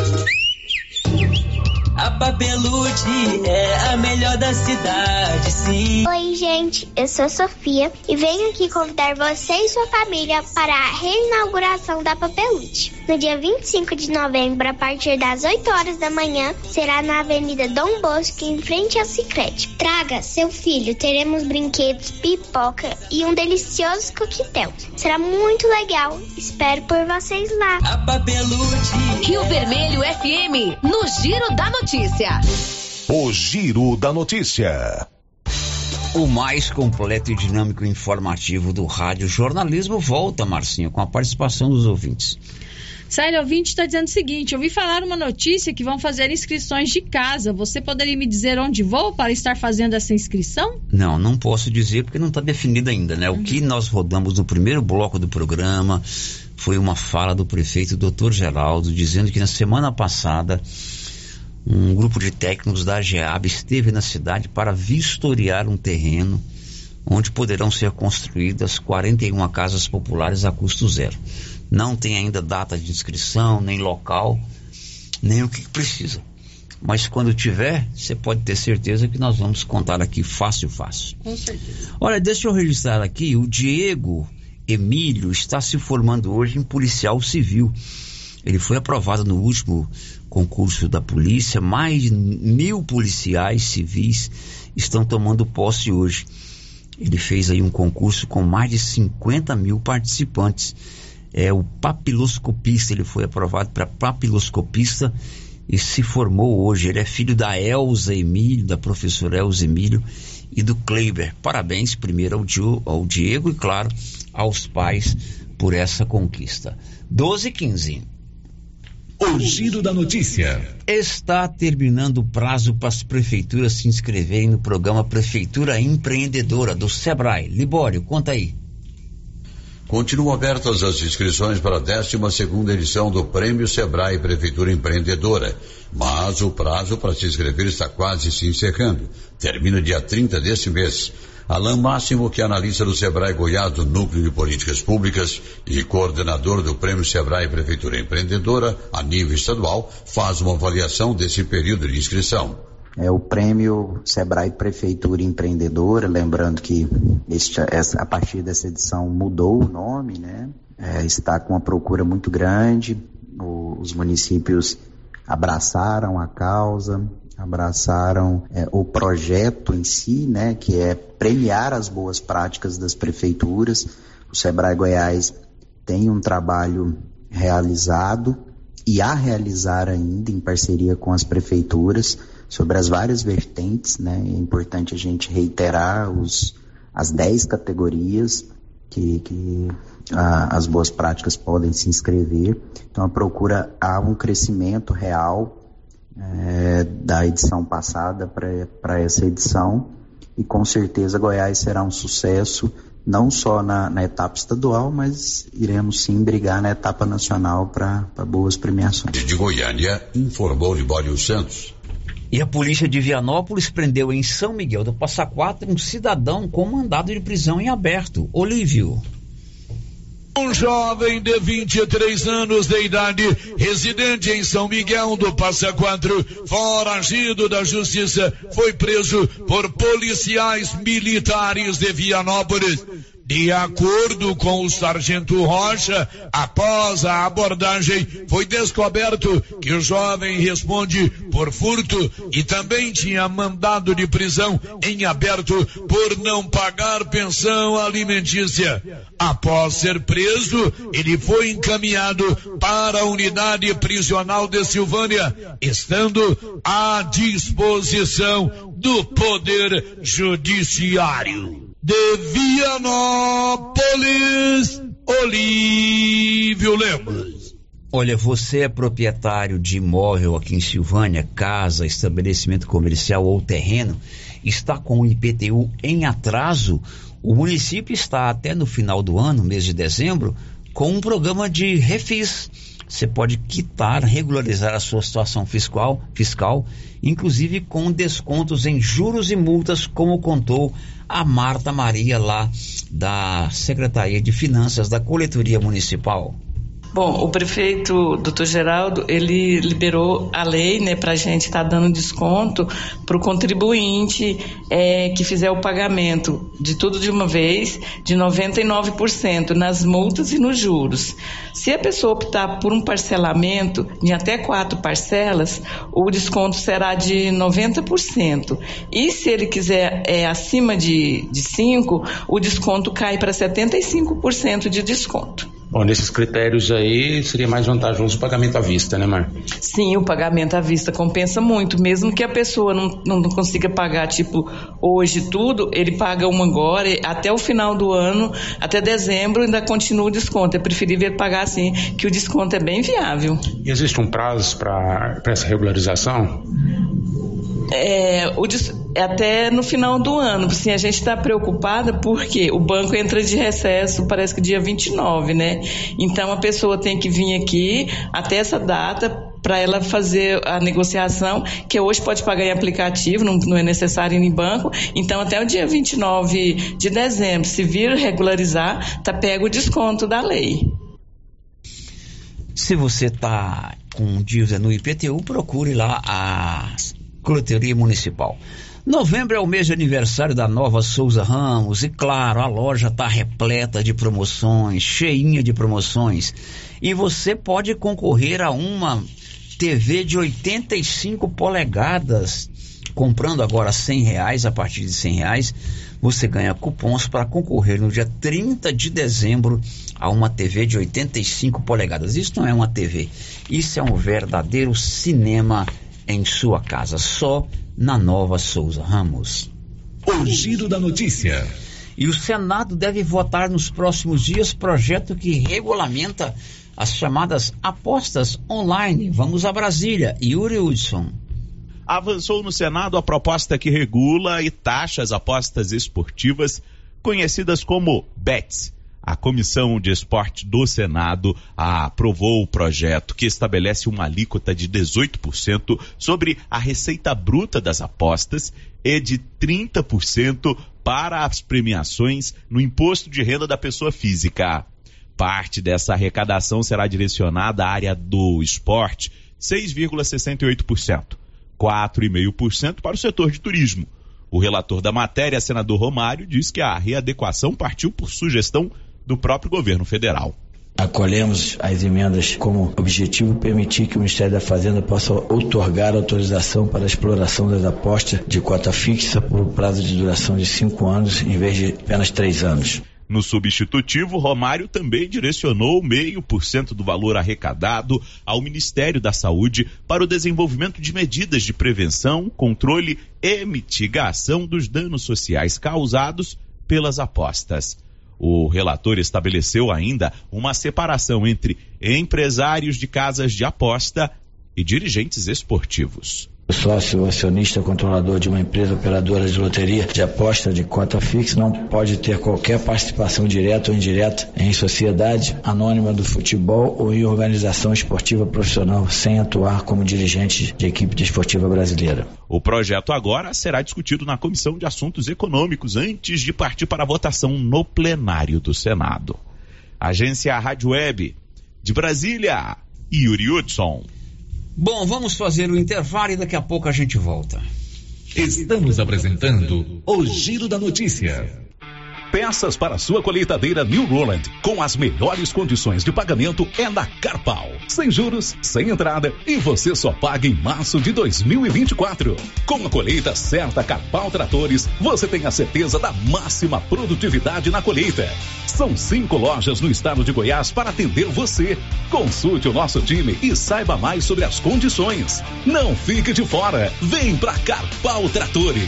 A Papelude é a melhor da cidade, sim. Oi, gente, eu sou Sofia e venho aqui convidar você e sua família para a reinauguração da Papelude. No dia 25 de novembro, a partir das 8 horas da manhã, será na Avenida Dom Bosco, em frente ao Cicrete. Traga seu filho, teremos brinquedos, pipoca e um delicioso coquetel. Será muito legal. Espero por vocês lá. Rio Vermelho FM, no Giro da Notícia. O Giro da Notícia. O mais completo e dinâmico informativo do rádio jornalismo volta, Marcinho, com a participação dos ouvintes. Sério, ouvinte está dizendo o seguinte: eu ouvi falar uma notícia que vão fazer inscrições de casa. Você poderia me dizer onde vou para estar fazendo essa inscrição? Não, não posso dizer porque não está definido ainda, né? O que nós rodamos no primeiro bloco do programa foi uma fala do prefeito Dr. Geraldo dizendo que na semana passada um grupo de técnicos da AGEAB esteve na cidade para vistoriar um terreno onde poderão ser construídas 41 casas populares a custo zero. Não tem ainda data de inscrição, nem local, nem o que precisa. mas quando tiver, você pode ter certeza que nós vamos contar aqui fácil, fácil. Com certeza. Olha, deixa eu registrar aqui, o Diego Emílio está se formando hoje em policial civil. Ele foi aprovado no último concurso da polícia, mais de mil policiais civis estão tomando posse hoje. Ele fez aí um concurso com mais de 50 mil participantes. É o papiloscopista, ele foi aprovado para papiloscopista e se formou hoje. Ele é filho da Elza Emílio, da professora Elza Emílio e do Kleiber. Parabéns primeiro ao, Dio, ao Diego e, claro, aos pais por essa conquista. 12 e 15. O giro da notícia. Está terminando o prazo para as prefeituras se inscreverem no programa Prefeitura Empreendedora do Sebrae. Libório, conta aí. Continuam abertas as inscrições para a 12 edição do Prêmio Sebrae Prefeitura Empreendedora, mas o prazo para se inscrever está quase se encerrando. Termina dia 30 deste mês. Alain Máximo, que é analista do Sebrae Goiás do Núcleo de Políticas Públicas e coordenador do Prêmio Sebrae Prefeitura Empreendedora a nível estadual, faz uma avaliação desse período de inscrição. É o prêmio Sebrae Prefeitura Empreendedora, lembrando que este, essa, a partir dessa edição mudou o nome, né? É, está com uma procura muito grande, o, os municípios abraçaram a causa, abraçaram é, o projeto em si, né? Que é premiar as boas práticas das prefeituras. O Sebrae Goiás tem um trabalho realizado e a realizar ainda em parceria com as prefeituras sobre as várias vertentes, né? É importante a gente reiterar os, as 10 categorias que, que a, as boas práticas podem se inscrever. Então, a procura há um crescimento real é, da edição passada para essa edição e com certeza Goiás será um sucesso não só na, na, etapa estadual, mas iremos sim brigar na etapa nacional para boas premiações. De Goiânia, informou Libório Santos. E a polícia de Vianópolis prendeu em São Miguel do Passa Quatro um cidadão com mandado de prisão em aberto. Olívio. Um jovem de 23 anos de idade, residente em São Miguel do Passa Quatro, foragido da justiça, foi preso por policiais militares de Vianópolis. De acordo com o sargento Rocha, após a abordagem, foi descoberto que o jovem responde por furto e também tinha mandado de prisão em aberto por não pagar pensão alimentícia. Após ser preso, ele foi encaminhado para a unidade prisional de Silvânia, estando à disposição do Poder Judiciário de Vianópolis, Olívio Lemos. Olha, você é proprietário de imóvel aqui em Silvânia, casa, estabelecimento comercial ou terreno, está com o IPTU em atraso? O município está até no final do ano, mês de dezembro, com um programa de refis. Você pode quitar, regularizar a sua situação fiscal, fiscal, inclusive com descontos em juros e multas, como contou a Marta Maria lá da Secretaria de Finanças da Coletoria Municipal. Bom, o prefeito, doutor Geraldo, ele liberou a lei, né, para a gente estar tá dando desconto para o contribuinte é, que fizer o pagamento de tudo de uma vez, de 99% nas multas e nos juros. Se a pessoa optar por um parcelamento em até quatro parcelas, o desconto será de 90%. E se ele quiser é, acima de, de cinco, o desconto cai para 75% de desconto. Bom, nesses critérios aí seria mais vantajoso o pagamento à vista, né, Mar? Sim, o pagamento à vista compensa muito. Mesmo que a pessoa não, não consiga pagar, tipo, hoje tudo, ele paga uma agora, até o final do ano, até dezembro, ainda continua o desconto. É preferível pagar assim, que o desconto é bem viável. E existe um prazo para essa regularização? É, o, até no final do ano. Assim, a gente está preocupada porque o banco entra de recesso, parece que dia 29, né? Então a pessoa tem que vir aqui até essa data para ela fazer a negociação, que hoje pode pagar em aplicativo, não, não, é necessário ir em banco. Então, até o dia 29 de dezembro, se vir regularizar, tá pego o desconto da lei. Se você está com dívida no IPTU, procure lá a Loteria Municipal. Novembro é o mês de aniversário da nova Souza Ramos e, claro, a loja está repleta de promoções, cheinha de promoções. E você pode concorrer a uma TV de 85 polegadas. Comprando agora 100 reais, a partir de 100 reais, você ganha cupons para concorrer no dia 30 de dezembro a uma TV de 85 polegadas. Isso não é uma TV, isso é um verdadeiro cinema em sua casa, só na Nova Souza Ramos. O giro da notícia. E o Senado deve votar nos próximos dias projeto que regulamenta as chamadas apostas online. Vamos a Brasília. Yuri Hudson. Avançou no Senado a proposta que regula e taxa as apostas esportivas conhecidas como BETs a Comissão de Esporte do Senado aprovou o projeto que estabelece uma alíquota de 18% sobre a receita bruta das apostas e de 30% para as premiações no imposto de renda da pessoa física. Parte dessa arrecadação será direcionada à área do esporte, 6,68%, 4,5% para o setor de turismo. O relator da matéria, senador Romário, diz que a readequação partiu por sugestão do próprio governo federal. Acolhemos as emendas como objetivo permitir que o Ministério da Fazenda possa outorgar autorização para a exploração das apostas de cota fixa por prazo de duração de cinco anos, em vez de apenas três anos. No substitutivo, Romário também direcionou meio por cento do valor arrecadado ao Ministério da Saúde para o desenvolvimento de medidas de prevenção, controle e mitigação dos danos sociais causados pelas apostas. O relator estabeleceu ainda uma separação entre empresários de casas de aposta e dirigentes esportivos. Sócio acionista controlador de uma empresa operadora de loteria de aposta de cota fixa não pode ter qualquer participação direta ou indireta em sociedade anônima do futebol ou em organização esportiva profissional sem atuar como dirigente de equipe desportiva brasileira. O projeto agora será discutido na Comissão de Assuntos Econômicos antes de partir para a votação no plenário do Senado. Agência Rádio Web de Brasília, Yuri Hudson. Bom, vamos fazer o intervalo e daqui a pouco a gente volta. Estamos apresentando o Giro da Notícia. Peças para sua colheitadeira New Roland, com as melhores condições de pagamento é na Carpal. Sem juros, sem entrada e você só paga em março de 2024. Com a colheita certa Carpal Tratores, você tem a certeza da máxima produtividade na colheita. São cinco lojas no estado de Goiás para atender você. Consulte o nosso time e saiba mais sobre as condições. Não fique de fora. Vem pra Carpal Tratores.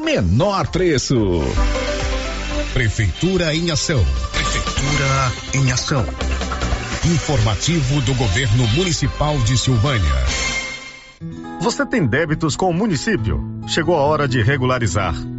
menor preço. Prefeitura em ação. Prefeitura em ação. Informativo do Governo Municipal de Silvânia. Você tem débitos com o município? Chegou a hora de regularizar.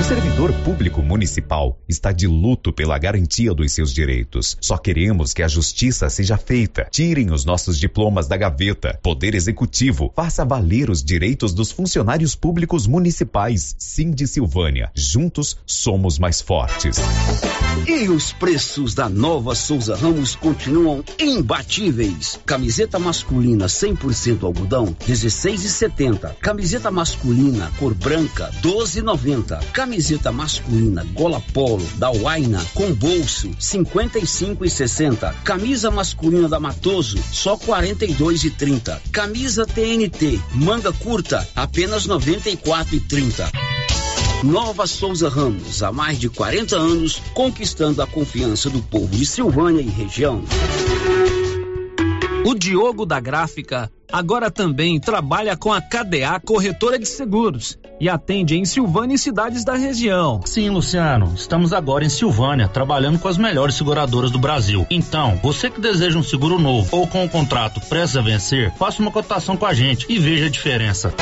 O servidor público municipal está de luto pela garantia dos seus direitos. Só queremos que a justiça seja feita. Tirem os nossos diplomas da gaveta. Poder Executivo, faça valer os direitos dos funcionários públicos municipais. Sim de Silvânia. Juntos somos mais fortes. E os preços da nova Souza Ramos continuam imbatíveis. Camiseta masculina 100% algodão, 16,70. Camiseta masculina cor branca, 12,90. Camiseta masculina gola polo da Waina com bolso, 55,60. Camisa masculina da Matoso, só 42,30. Camisa TNT manga curta, apenas 94,30. Nova Souza Ramos, há mais de 40 anos, conquistando a confiança do povo de Silvânia e região. O Diogo da Gráfica agora também trabalha com a KDA Corretora de Seguros e atende em Silvânia e cidades da região. Sim, Luciano, estamos agora em Silvânia, trabalhando com as melhores seguradoras do Brasil. Então, você que deseja um seguro novo ou com o um contrato prestes a vencer, faça uma cotação com a gente e veja a diferença.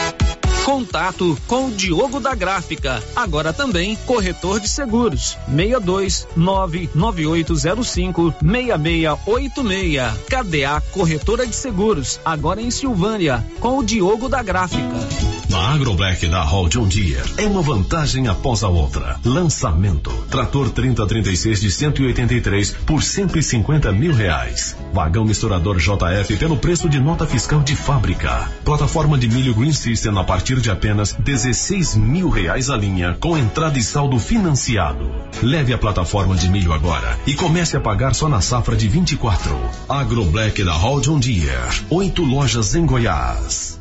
Contato com o Diogo da Gráfica, agora também corretor de seguros. 62 99805 6686. KDA Corretora de Seguros, agora em Silvânia, com o Diogo da Gráfica. Na AgroBlack da Hall John Deere é uma vantagem após a outra. Lançamento: trator 3036 de 183 por 150 mil reais. Vagão misturador JF pelo preço de nota fiscal de fábrica. Plataforma de milho Green System a partir de apenas 16 mil reais a linha, com entrada e saldo financiado. Leve a plataforma de milho agora e comece a pagar só na safra de 24. AgroBlack da Hall John Deere. Oito lojas em Goiás.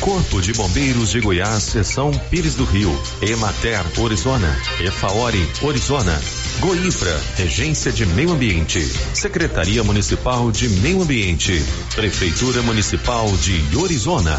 Corpo de Bombeiros de Goiás, Seção Pires do Rio, Emater, Orizona, Efaori, Orizona, Goifra, Regência de Meio Ambiente, Secretaria Municipal de Meio Ambiente, Prefeitura Municipal de Orizona.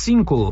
cinco.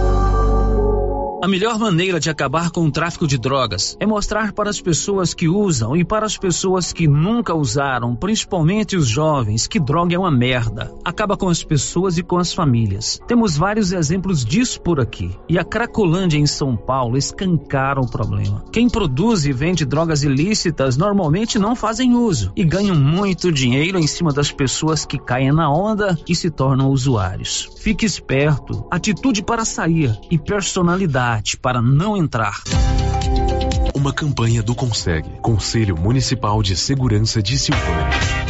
A melhor maneira de acabar com o tráfico de drogas é mostrar para as pessoas que usam e para as pessoas que nunca usaram, principalmente os jovens, que droga é uma merda. Acaba com as pessoas e com as famílias. Temos vários exemplos disso por aqui. E a Cracolândia em São Paulo escancara o problema. Quem produz e vende drogas ilícitas normalmente não fazem uso e ganham muito dinheiro em cima das pessoas que caem na onda e se tornam usuários. Fique esperto, atitude para sair e personalidade para não entrar. Uma campanha do Consegue, Conselho Municipal de Segurança de Silvânia.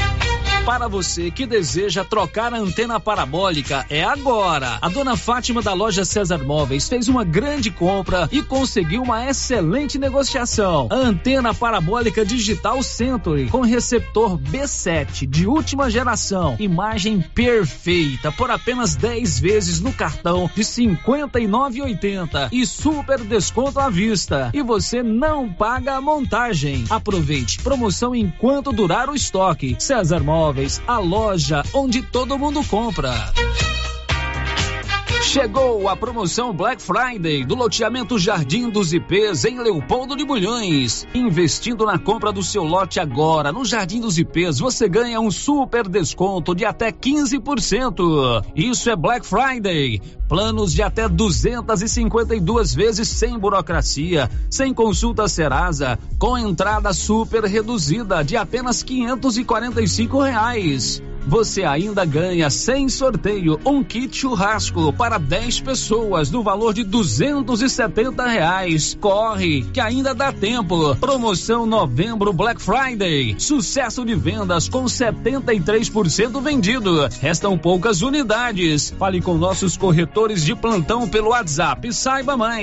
Para você que deseja trocar a antena parabólica, é agora. A dona Fátima da loja César Móveis fez uma grande compra e conseguiu uma excelente negociação. A antena parabólica digital Century com receptor B7 de última geração, imagem perfeita por apenas 10 vezes no cartão de 59,80 e super desconto à vista. E você não paga a montagem. Aproveite promoção enquanto durar o estoque. César Móveis a loja onde todo mundo compra. Chegou a promoção Black Friday do loteamento Jardim dos IPs em Leopoldo de Bulhões. Investindo na compra do seu lote agora no Jardim dos IPs, você ganha um super desconto de até 15%. Isso é Black Friday. Planos de até 252 vezes sem burocracia, sem consulta Serasa, com entrada super reduzida de apenas 545 reais. Você ainda ganha sem sorteio um kit churrasco para 10 pessoas no valor de 270 reais. Corre, que ainda dá tempo. Promoção Novembro Black Friday. Sucesso de vendas com 73% vendido. Restam poucas unidades. Fale com nossos corretores de plantão pelo WhatsApp. Saiba mais.